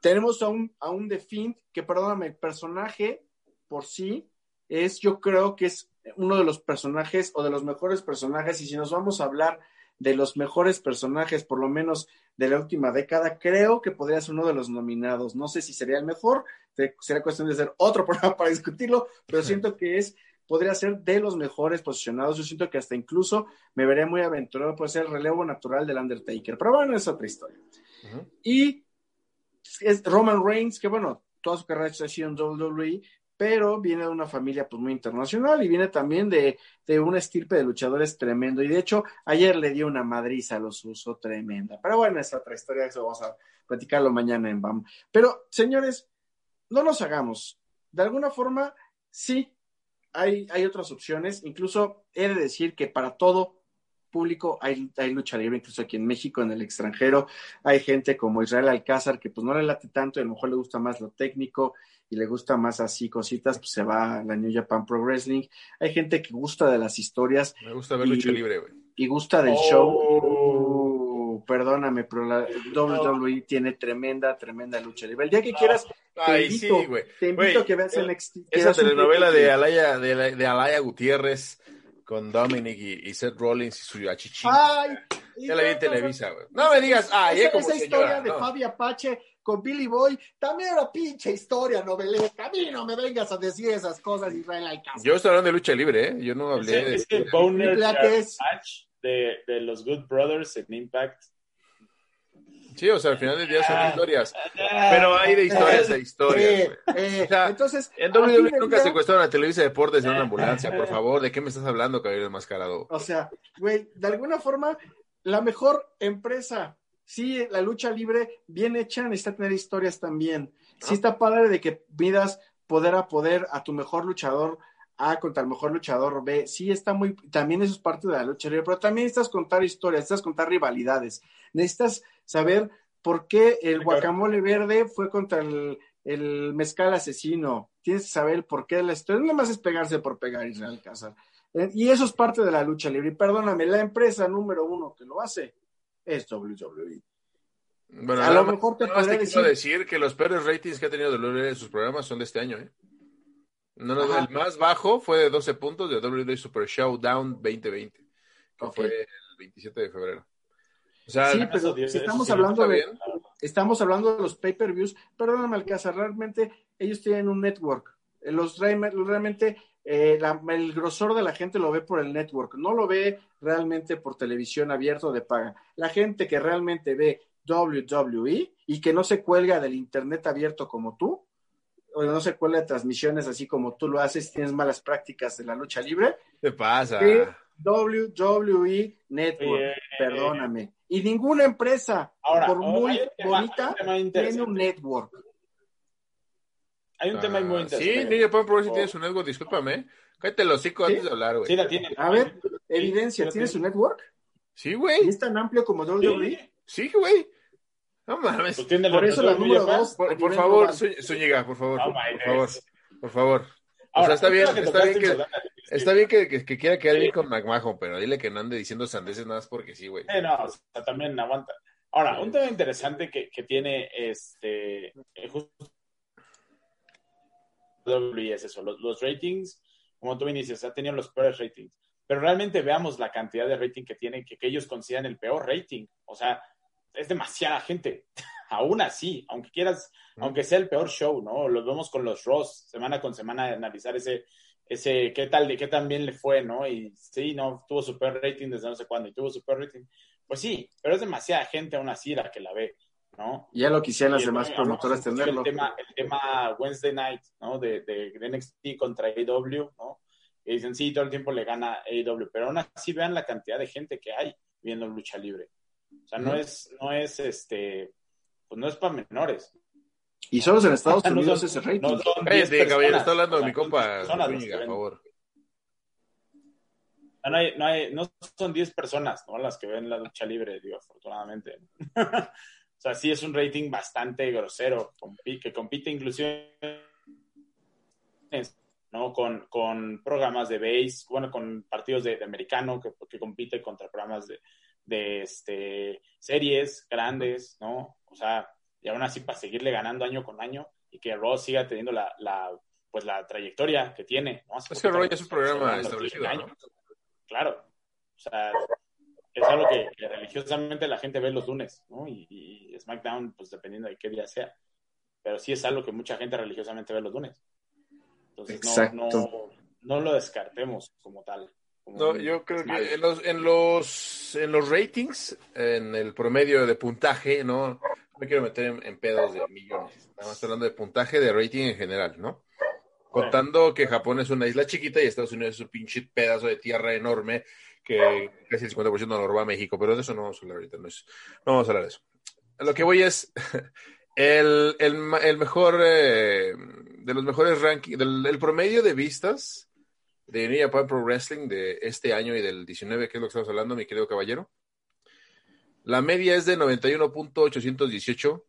Speaker 2: Tenemos a un, a un The Fiend que, perdóname, el personaje por sí es, yo creo que es uno de los personajes o de los mejores personajes, y si nos vamos a hablar de los mejores personajes, por lo menos de la última década, creo que podría ser uno de los nominados. No sé si sería el mejor, sería cuestión de hacer otro <laughs> programa para discutirlo, pero siento que es podría ser de los mejores posicionados. Yo siento que hasta incluso me veré muy aventurado, puede ser el relevo natural del Undertaker. Pero bueno, es otra historia. Y es Roman Reigns, que bueno, toda su carrera ha sido en WWE, pero viene de una familia pues muy internacional y viene también de, de un estirpe de luchadores tremendo. Y de hecho, ayer le dio una madriza a los usos tremenda. Pero bueno, es otra historia, eso vamos a platicarlo mañana en BAM. Pero, señores, no nos hagamos. De alguna forma, sí, hay, hay otras opciones. Incluso he de decir que para todo público hay, hay, lucha libre, incluso aquí en México, en el extranjero. Hay gente como Israel Alcázar que pues no le late tanto y a lo mejor le gusta más lo técnico y le gusta más así cositas, pues se va a la New Japan Pro Wrestling. Hay gente que gusta de las historias.
Speaker 1: Me gusta ver lucha libre, güey.
Speaker 2: Y gusta del show. Perdóname, pero la WWE tiene tremenda, tremenda lucha libre. El día que quieras, te invito, te invito a que veas el
Speaker 1: Esa telenovela de Alaya, de, Alaya Gutiérrez con Dominic y, Seth Rollins y su achichín. Ay, ya la vi en Televisa, güey. No me digas, ay,
Speaker 2: esa, esa historia de Fabi Apache con Billy Boy, también era pinche historia novelesca. A mí no me vengas a decir esas cosas, Israel Alcázar.
Speaker 1: Yo estoy hablando de lucha libre, ¿eh? Yo no hablé de...
Speaker 3: Este boner match de, de los Good Brothers en Impact
Speaker 1: Sí, o sea, al final del día son historias. Pero hay de historias de historias,
Speaker 2: eh, eh, entonces,
Speaker 1: en WWE nunca secuestraron a Televisa Deportes en una ambulancia, por favor. ¿De qué me estás hablando, caballero enmascarado?
Speaker 2: O sea, güey, de alguna forma, la mejor empresa, sí, la lucha libre, bien hecha, necesita tener historias también. Sí está padre de que pidas poder a poder a tu mejor luchador A contra el mejor luchador B. Sí está muy, también eso es parte de la lucha libre, pero también necesitas contar historias, necesitas contar rivalidades, necesitas saber por qué el guacamole verde fue contra el, mezcal asesino. Tienes que saber por qué la historia. No nada más es pegarse por pegar Israel Cázar. Eh, y eso es parte de la lucha libre. Y perdóname, la empresa número uno que lo hace es WWE.
Speaker 1: Bueno, a lo mejor te podría decir... decir que los peores ratings que ha tenido WWE en sus programas son de este año, ¿eh? No, el más bajo fue de 12 puntos de WWE Super Showdown 2020, que fue el 27 de febrero
Speaker 2: sí, pero estamos hablando de estamos hablando de los pay-per-views, perdóname Alcázar, realmente ellos tienen un network. Los realmente eh, el grosor de la gente lo ve por el network, no lo ve realmente por televisión abierto de paga. La gente que realmente ve WWE y que no se cuelga del internet abierto como tú, o no se cuelga de transmisiones así como tú lo haces, tienes malas prácticas de la lucha libre.
Speaker 1: ¿Qué pasa?
Speaker 2: WWE Network, perdóname. Y ninguna empresa, por muy bonita, tiene un network.
Speaker 3: Hay un tema muy interesante.
Speaker 1: Sí, Niño Pan Pro si tiene su network, discúlpame. Cállate los hocico antes de hablar, güey.
Speaker 3: Sí, la tiene.
Speaker 2: A ver, evidencia, ¿tiene su network?
Speaker 1: Sí, güey.
Speaker 2: ¿Y es tan amplio como WWE?
Speaker 1: Sí, güey. No mames.
Speaker 2: Pues por eso la número dos.
Speaker 1: Por, favor, Zúñiga, por favor. por favor. Por favor. o sea, está bien, está bien que, Está bien que, que, quiera quedar bien con McMahon, pero dile que no ande diciendo sandeces nada más porque sí, güey.
Speaker 3: no, o sea, también aguanta. Ahora, un tema interesante que, que tiene este eh, justo es eso, los, ratings, como tú me dices, ha tenido los peores ratings. pero realmente veamos la cantidad de rating que tienen, que, que ellos consideran el peor rating. O sea, es demasiada gente. <laughs> Aún así, aunque quieras, aunque sea el peor show, ¿no? Lo vemos con los Ross, semana con semana, analizar ese, ese, qué tal, qué tan bien le fue, ¿no? Y sí, no, tuvo super rating desde no sé cuándo y tuvo super rating. Pues sí, pero es demasiada gente aún así la que la ve, ¿no?
Speaker 2: Ya lo quisieran las demás promotoras tenerlo.
Speaker 3: El tema, el tema Wednesday Night, ¿no? De, de, de NXT contra AEW, ¿no? Y dicen, sí, todo el tiempo le gana AEW, pero aún así vean la cantidad de gente que hay viendo lucha libre. O sea, no es, no es este, pues no es para menores.
Speaker 2: Y solo en Estados
Speaker 3: No
Speaker 2: Unidos
Speaker 3: son-
Speaker 2: ese rating.
Speaker 3: no son 10
Speaker 1: Cállate, caballero,
Speaker 3: personas,
Speaker 1: está hablando de mi compa
Speaker 3: 10 personas las
Speaker 1: Zúñiga,
Speaker 3: que
Speaker 1: por
Speaker 3: ven.
Speaker 1: favor.
Speaker 3: No, hay, no, hay, no son 10 personas ¿no? las que ven la lucha libre, digo, afortunadamente. <laughs> o sea, sí es un rating bastante grosero, que compite inclusive ¿no? con, con programas de base, bueno, con partidos de, de americano, que, que compite contra programas de, de este, series grandes, ¿no? O sea, y aún así para seguirle ganando año con año y que Raw siga teniendo la, la pues la trayectoria que tiene. ¿no? Hace
Speaker 1: Es que Raw ya es un programa establecido,
Speaker 3: 10
Speaker 1: ¿no?
Speaker 3: años. Claro. O sea, es algo que, que religiosamente la gente ve los lunes, ¿no? Y, y SmackDown, pues dependiendo de qué día sea. Pero sí es algo que mucha gente religiosamente ve los lunes. Entonces, no, no, no lo descartemos como tal.
Speaker 1: No, yo creo que en los, en los en los ratings, en el promedio de puntaje, no, no me quiero meter en, en pedos de millones. Nada más hablando de puntaje de rating en general, ¿no? Contando que Japón es una isla chiquita y Estados Unidos es un pinche pedazo de tierra enorme que casi el 50% nos lo roba México, pero de eso no vamos a hablar ahorita, no, es- no vamos a hablar de eso. A Lo que voy es <laughs> el, el, el mejor eh, de los mejores rankings, del el promedio de vistas de New Japan Pro Wrestling de este año y del 19, que es lo que estamos hablando, mi querido caballero. La media es de 91.818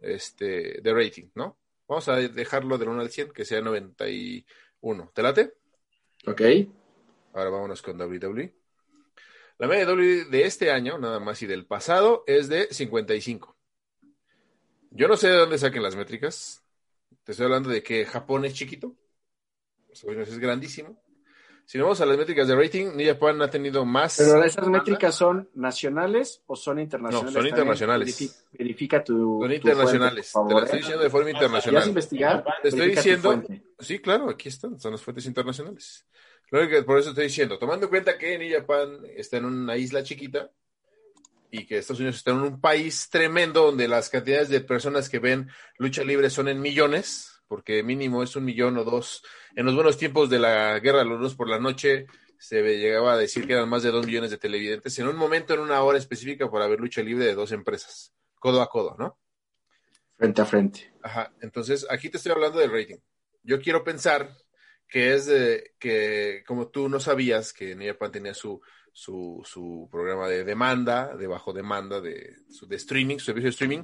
Speaker 1: este, de rating, ¿no? Vamos a dejarlo del 1 al 100, que sea 91. ¿Te late?
Speaker 2: Ok.
Speaker 1: Ahora vámonos con WWE. La media de WWE de este año, nada más, y del pasado, es de 55. Yo no sé de dónde saquen las métricas. Te estoy hablando de que Japón es chiquito. Unidos es grandísimo. Si nos vamos a las métricas de rating, New Japan ha tenido más.
Speaker 2: Pero esas métricas son nacionales o son internacionales?
Speaker 1: No, son internacionales.
Speaker 2: verifi- Verifica tu.
Speaker 1: Son
Speaker 2: tu
Speaker 1: internacionales.
Speaker 2: fuente, por
Speaker 1: Te las estoy
Speaker 2: ¿eh?
Speaker 1: diciendo de forma
Speaker 2: ¿Ya has
Speaker 1: internacional.
Speaker 2: investigado?
Speaker 1: Te estoy
Speaker 2: Verifica tu
Speaker 1: diciendo-
Speaker 2: fuente.
Speaker 1: Sí, claro, aquí están, son las fuentes internacionales. Lo único que por eso estoy diciendo, tomando en cuenta que New Japan está en una isla chiquita y que Estados Unidos está en un país tremendo donde las cantidades de personas que ven lucha libre son en millones, porque mínimo es un millón o dos. En los buenos tiempos de la guerra de los luz por la noche se llegaba a decir que eran más de dos millones de televidentes en un momento, en una hora específica, para ver lucha libre de dos empresas, codo a codo, ¿no?
Speaker 2: Frente a frente.
Speaker 1: Ajá, entonces aquí te estoy hablando del rating. Yo quiero pensar que es de, que como tú no sabías que New Japan tenía su, su, su programa de demanda, de bajo demanda, de, su- de streaming, su servicio de streaming,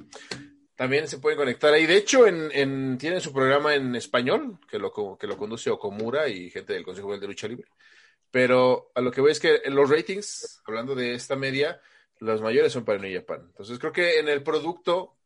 Speaker 1: también se pueden conectar ahí. De hecho, en, en, tienen su programa en español, que lo, que lo conduce Okomura y gente del Consejo de Lucha Libre. Pero a lo que voy es que en los ratings, hablando de esta media, los mayores son para New Japan. Entonces creo que en el producto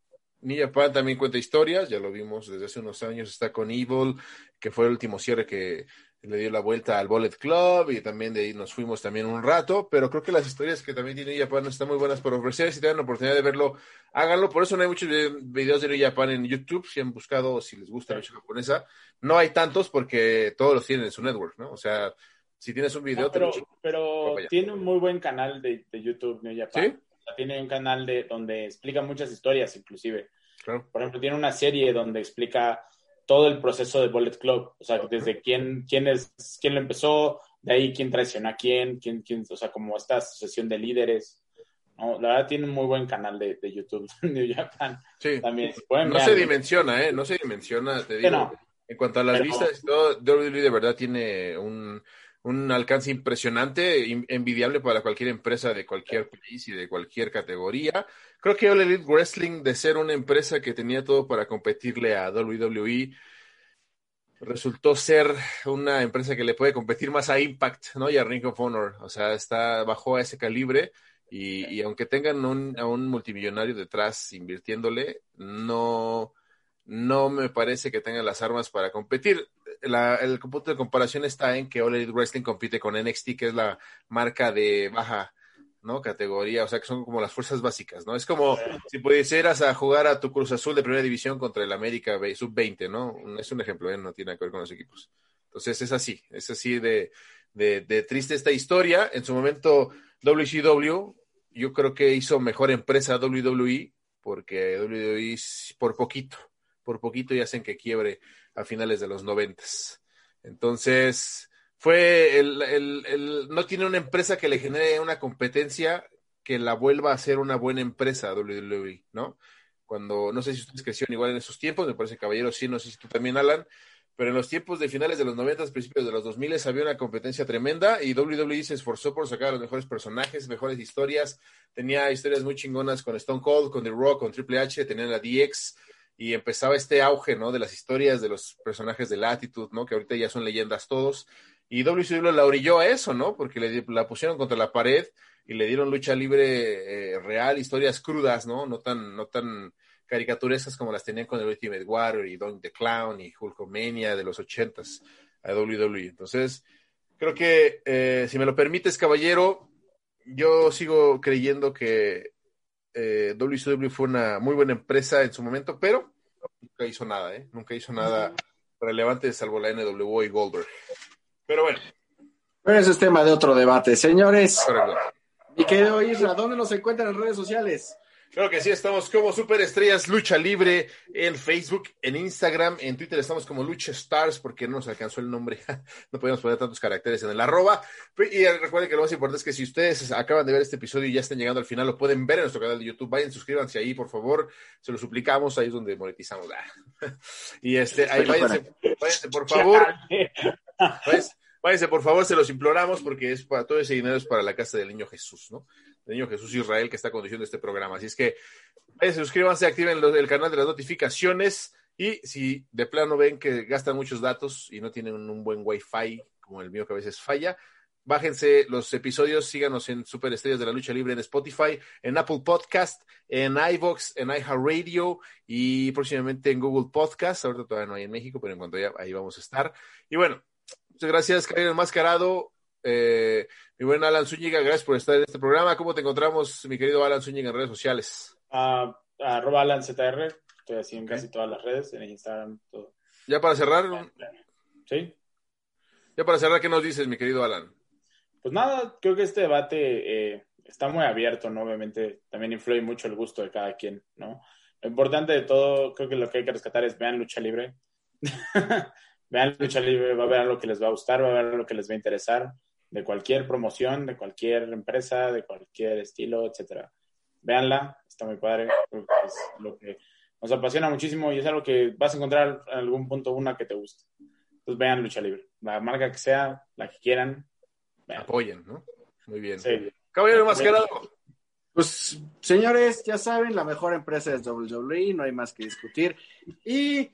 Speaker 1: New Japan también cuenta historias, ya lo vimos desde hace unos años, está con Evil, que fue el último cierre que le dio la vuelta al Bullet Club y también de ahí nos fuimos también un rato, pero creo que las historias que también tiene Japan están muy buenas por ofrecer, si tienen la oportunidad de verlo, háganlo, por eso no hay muchos vi- videos de Japan en YouTube, si han buscado, si les gusta la lucha japonesa, no hay tantos porque todos los tienen en su network, ¿no? O sea, si tienes un video,
Speaker 3: No, pero, pero tiene un muy buen canal de, de YouTube, New Japan.
Speaker 1: ¿Sí?
Speaker 3: O sea, tiene un canal de, donde explica muchas historias, inclusive.
Speaker 1: Claro.
Speaker 3: Por ejemplo, tiene una serie donde explica todo el proceso de Bullet Club. O sea, desde quién, quién, es, quién lo empezó, de ahí quién traicionó a quién, quién, quién o sea, como esta asociación de líderes. ¿no? La verdad, tiene un muy buen canal de, de YouTube, <laughs> New Japan.
Speaker 1: Sí.
Speaker 3: También, si pueden,
Speaker 1: No se dimensiona, ¿eh? No se dimensiona, te digo.
Speaker 3: no.
Speaker 1: En cuanto a las
Speaker 3: Pero-
Speaker 1: vistas todo, WWE de verdad tiene un, un alcance impresionante, envidiable para cualquier empresa de cualquier país y de cualquier categoría. Creo que All Elite Wrestling, de ser una empresa que tenía todo para competirle a WWE, resultó ser una empresa que le puede competir más a Impact, ¿no? Y a Ring of Honor. O sea, está bajo a ese calibre. Y, aunque tengan a un multimillonario detrás invirtiéndole, no, no me parece que tengan las armas para competir. el punto de comparación está en que All Elite Wrestling compite con NXT, que es la marca de baja. Categoría, o sea que son como las fuerzas básicas, ¿no? Es como si pudieras a jugar a tu Cruz Azul de primera división contra el América Sub-20, ¿no? Es un ejemplo, ¿eh? no tiene nada que ver con los equipos. Entonces es así, es así de, de, triste esta historia. En su momento, WCW, yo creo que hizo mejor empresa WWE, porque WWE por poquito, por poquito ya hacen que quiebre a finales de los noventas. Entonces, fue el, el, no tiene una empresa que le genere una competencia que la vuelva a ser una buena empresa WWE, ¿no? Cuando, no sé si ustedes crecieron igual en esos tiempos, me parece caballero sí, no sé si tú también, Alan, pero en los tiempos de finales de los 90, principios de los 2000 había una competencia tremenda y WWE se esforzó por sacar los mejores personajes, mejores historias, tenía historias muy chingonas con Stone Cold, con The Rock, con Triple H, tenía la DX y empezaba este auge, ¿no? De las historias de los personajes de Latitude, ¿no? Que ahorita ya son leyendas todos y WCW la orilló a eso, ¿no? Porque le, la pusieron contra la pared y le dieron lucha libre eh, real, historias crudas, ¿no? No tan, no tan caricaturescas como las tenían con el Ultimate Warrior y Don the Clown y Hulkomania de los ochentas a WWE. Entonces, creo que, eh, si me lo permites, caballero, yo sigo creyendo que eh, WCW fue una muy buena empresa en su momento, pero nunca hizo nada, ¿eh? Nunca hizo nada relevante salvo la NWO y Goldberg. Pero bueno.
Speaker 2: Pero ese es tema de otro debate. Señores, mi querido Isra, ¿dónde nos encuentran en redes sociales?
Speaker 1: Claro que sí, estamos como Superestrellas Lucha Libre en Facebook, en Instagram, en Twitter estamos como Lucha Stars porque no nos alcanzó el nombre, <laughs> no podíamos poner tantos caracteres en el arroba. Y recuerden que lo más importante es que si ustedes acaban de ver este episodio y ya están llegando al final, lo pueden ver en nuestro canal de YouTube, vayan, suscríbanse ahí, por favor, se lo suplicamos, ahí es donde monetizamos. <laughs> Y este, ahí váyanse, váyanse por <laughs> favor. Váyanse, por favor, se los imploramos porque es para todo ese dinero es para la casa del niño Jesús, ¿no? El niño Jesús Israel que está conduciendo este programa. Así es que váyanse, suscríbanse, activen el canal de las notificaciones y si de plano ven que gastan muchos datos y no tienen un buen wifi como el mío que a veces falla, bájense los episodios, síganos en Super Estrellas de la Lucha Libre en Spotify, en Apple Podcast, en iVoox, en iHeartRadio y próximamente en Google Podcast. Ahorita todavía no hay en México, pero en cuanto ya ahí vamos a estar. Y bueno, Muchas gracias, Karim Enmascarado. Eh, mi buen Alan Zúñiga, gracias por estar en este programa. ¿Cómo te encontramos, mi querido Alan Zúñiga, en redes sociales?
Speaker 3: Uh, arroba Alan ZR, estoy así en casi todas las redes, en Instagram, todo.
Speaker 1: Ya para cerrar.
Speaker 3: Sí.
Speaker 1: Ya para cerrar, ¿qué nos dices, mi querido Alan?
Speaker 3: Pues nada, creo que este debate eh, está muy abierto, ¿no? Obviamente también influye mucho el gusto de cada quien, ¿no? Lo importante de todo, creo que lo que hay que rescatar es vean lucha libre. <laughs> vean lucha libre, va a ver lo que les va a gustar, va a ver lo que les va a interesar de cualquier promoción, de cualquier empresa, de cualquier estilo, etcétera. Véanla, está muy padre, es lo que nos apasiona muchísimo y es algo que vas a encontrar en algún punto una que te guste. Entonces vean lucha libre, la marca que sea, la que quieran.
Speaker 1: Apoyen, ¿no? Muy bien. Sí. Caballero Mascarado.
Speaker 2: Pues, señores, ya saben, la mejor empresa es WWE, no hay más que discutir. Y,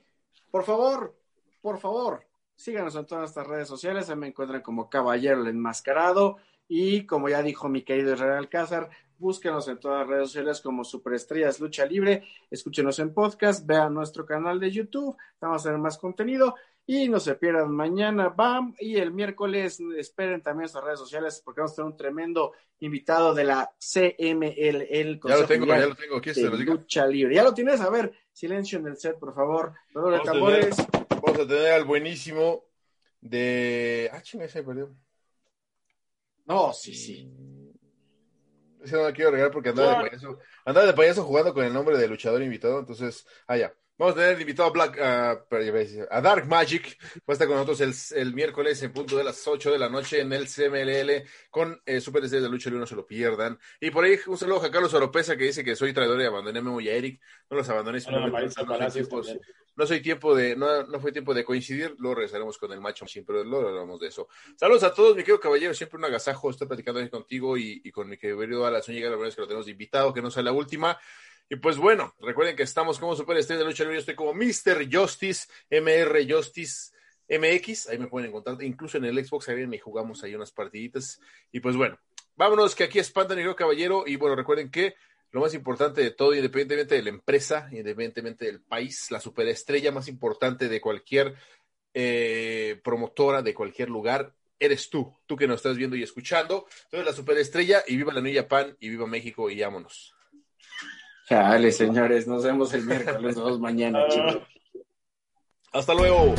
Speaker 2: por favor, por favor, síganos en todas nuestras redes sociales, se me encuentran como Caballero el Enmascarado y como ya dijo mi querido Israel Alcázar, búsquenos en todas las redes sociales como Superestrellas Lucha Libre, escúchenos en podcast, vean nuestro canal de YouTube, vamos a tener más contenido y no se pierdan mañana, BAM, y el miércoles esperen también nuestras redes sociales porque vamos a tener un tremendo invitado de la CML, el
Speaker 1: Ya lo tengo, ya lo tengo, aquí
Speaker 2: Lucha Libre. Ya lo tienes, a ver, silencio en el set, por favor. de tambores.
Speaker 1: Vamos a tener al buenísimo de. Ah, chinga, se perdió.
Speaker 2: No, sí, sí.
Speaker 1: Ese no lo quiero regalar porque andaba de payaso. Andaba de payaso jugando con el nombre de luchador invitado. Entonces, ah, ya. Vamos a tener invitado a, Black, a Dark Magic. Va a estar con nosotros el, miércoles en punto de las 8 de la noche en el CMLL con eh, Super de Lucha Libre, no se lo pierdan. Y por ahí un saludo a Carlos Oropesa que dice que soy traidor y abandoné a Memo y a Eric. No los abandoné, no, soy tiempo de, no, no fue tiempo de coincidir. Luego regresaremos con el macho siempre luego hablamos de eso. Saludos a todos, mi querido caballero. Siempre un agasajo estar platicando contigo y, y con mi querido Alan Zúñiga. La verdad es que lo tenemos invitado, que no sea la última. Y pues bueno, recuerden que estamos como Super Estrella de Lucha Libre. Yo estoy como Mr. Justice, MR Justice MX. Ahí me pueden encontrar. Incluso en el Xbox, ahí y jugamos ahí unas partiditas. Y pues bueno, vámonos, que aquí es Panda Negro Caballero. Y bueno, recuerden que lo más importante de todo, independientemente de la empresa, independientemente del país, la superestrella más importante de cualquier eh, promotora, de cualquier lugar, eres tú, tú que nos estás viendo y escuchando. Entonces, la superestrella y viva la New Japan y viva México y vámonos.
Speaker 2: Chale, señores, nos vemos el miércoles, nos vemos mañana, chicos.
Speaker 1: Hasta luego.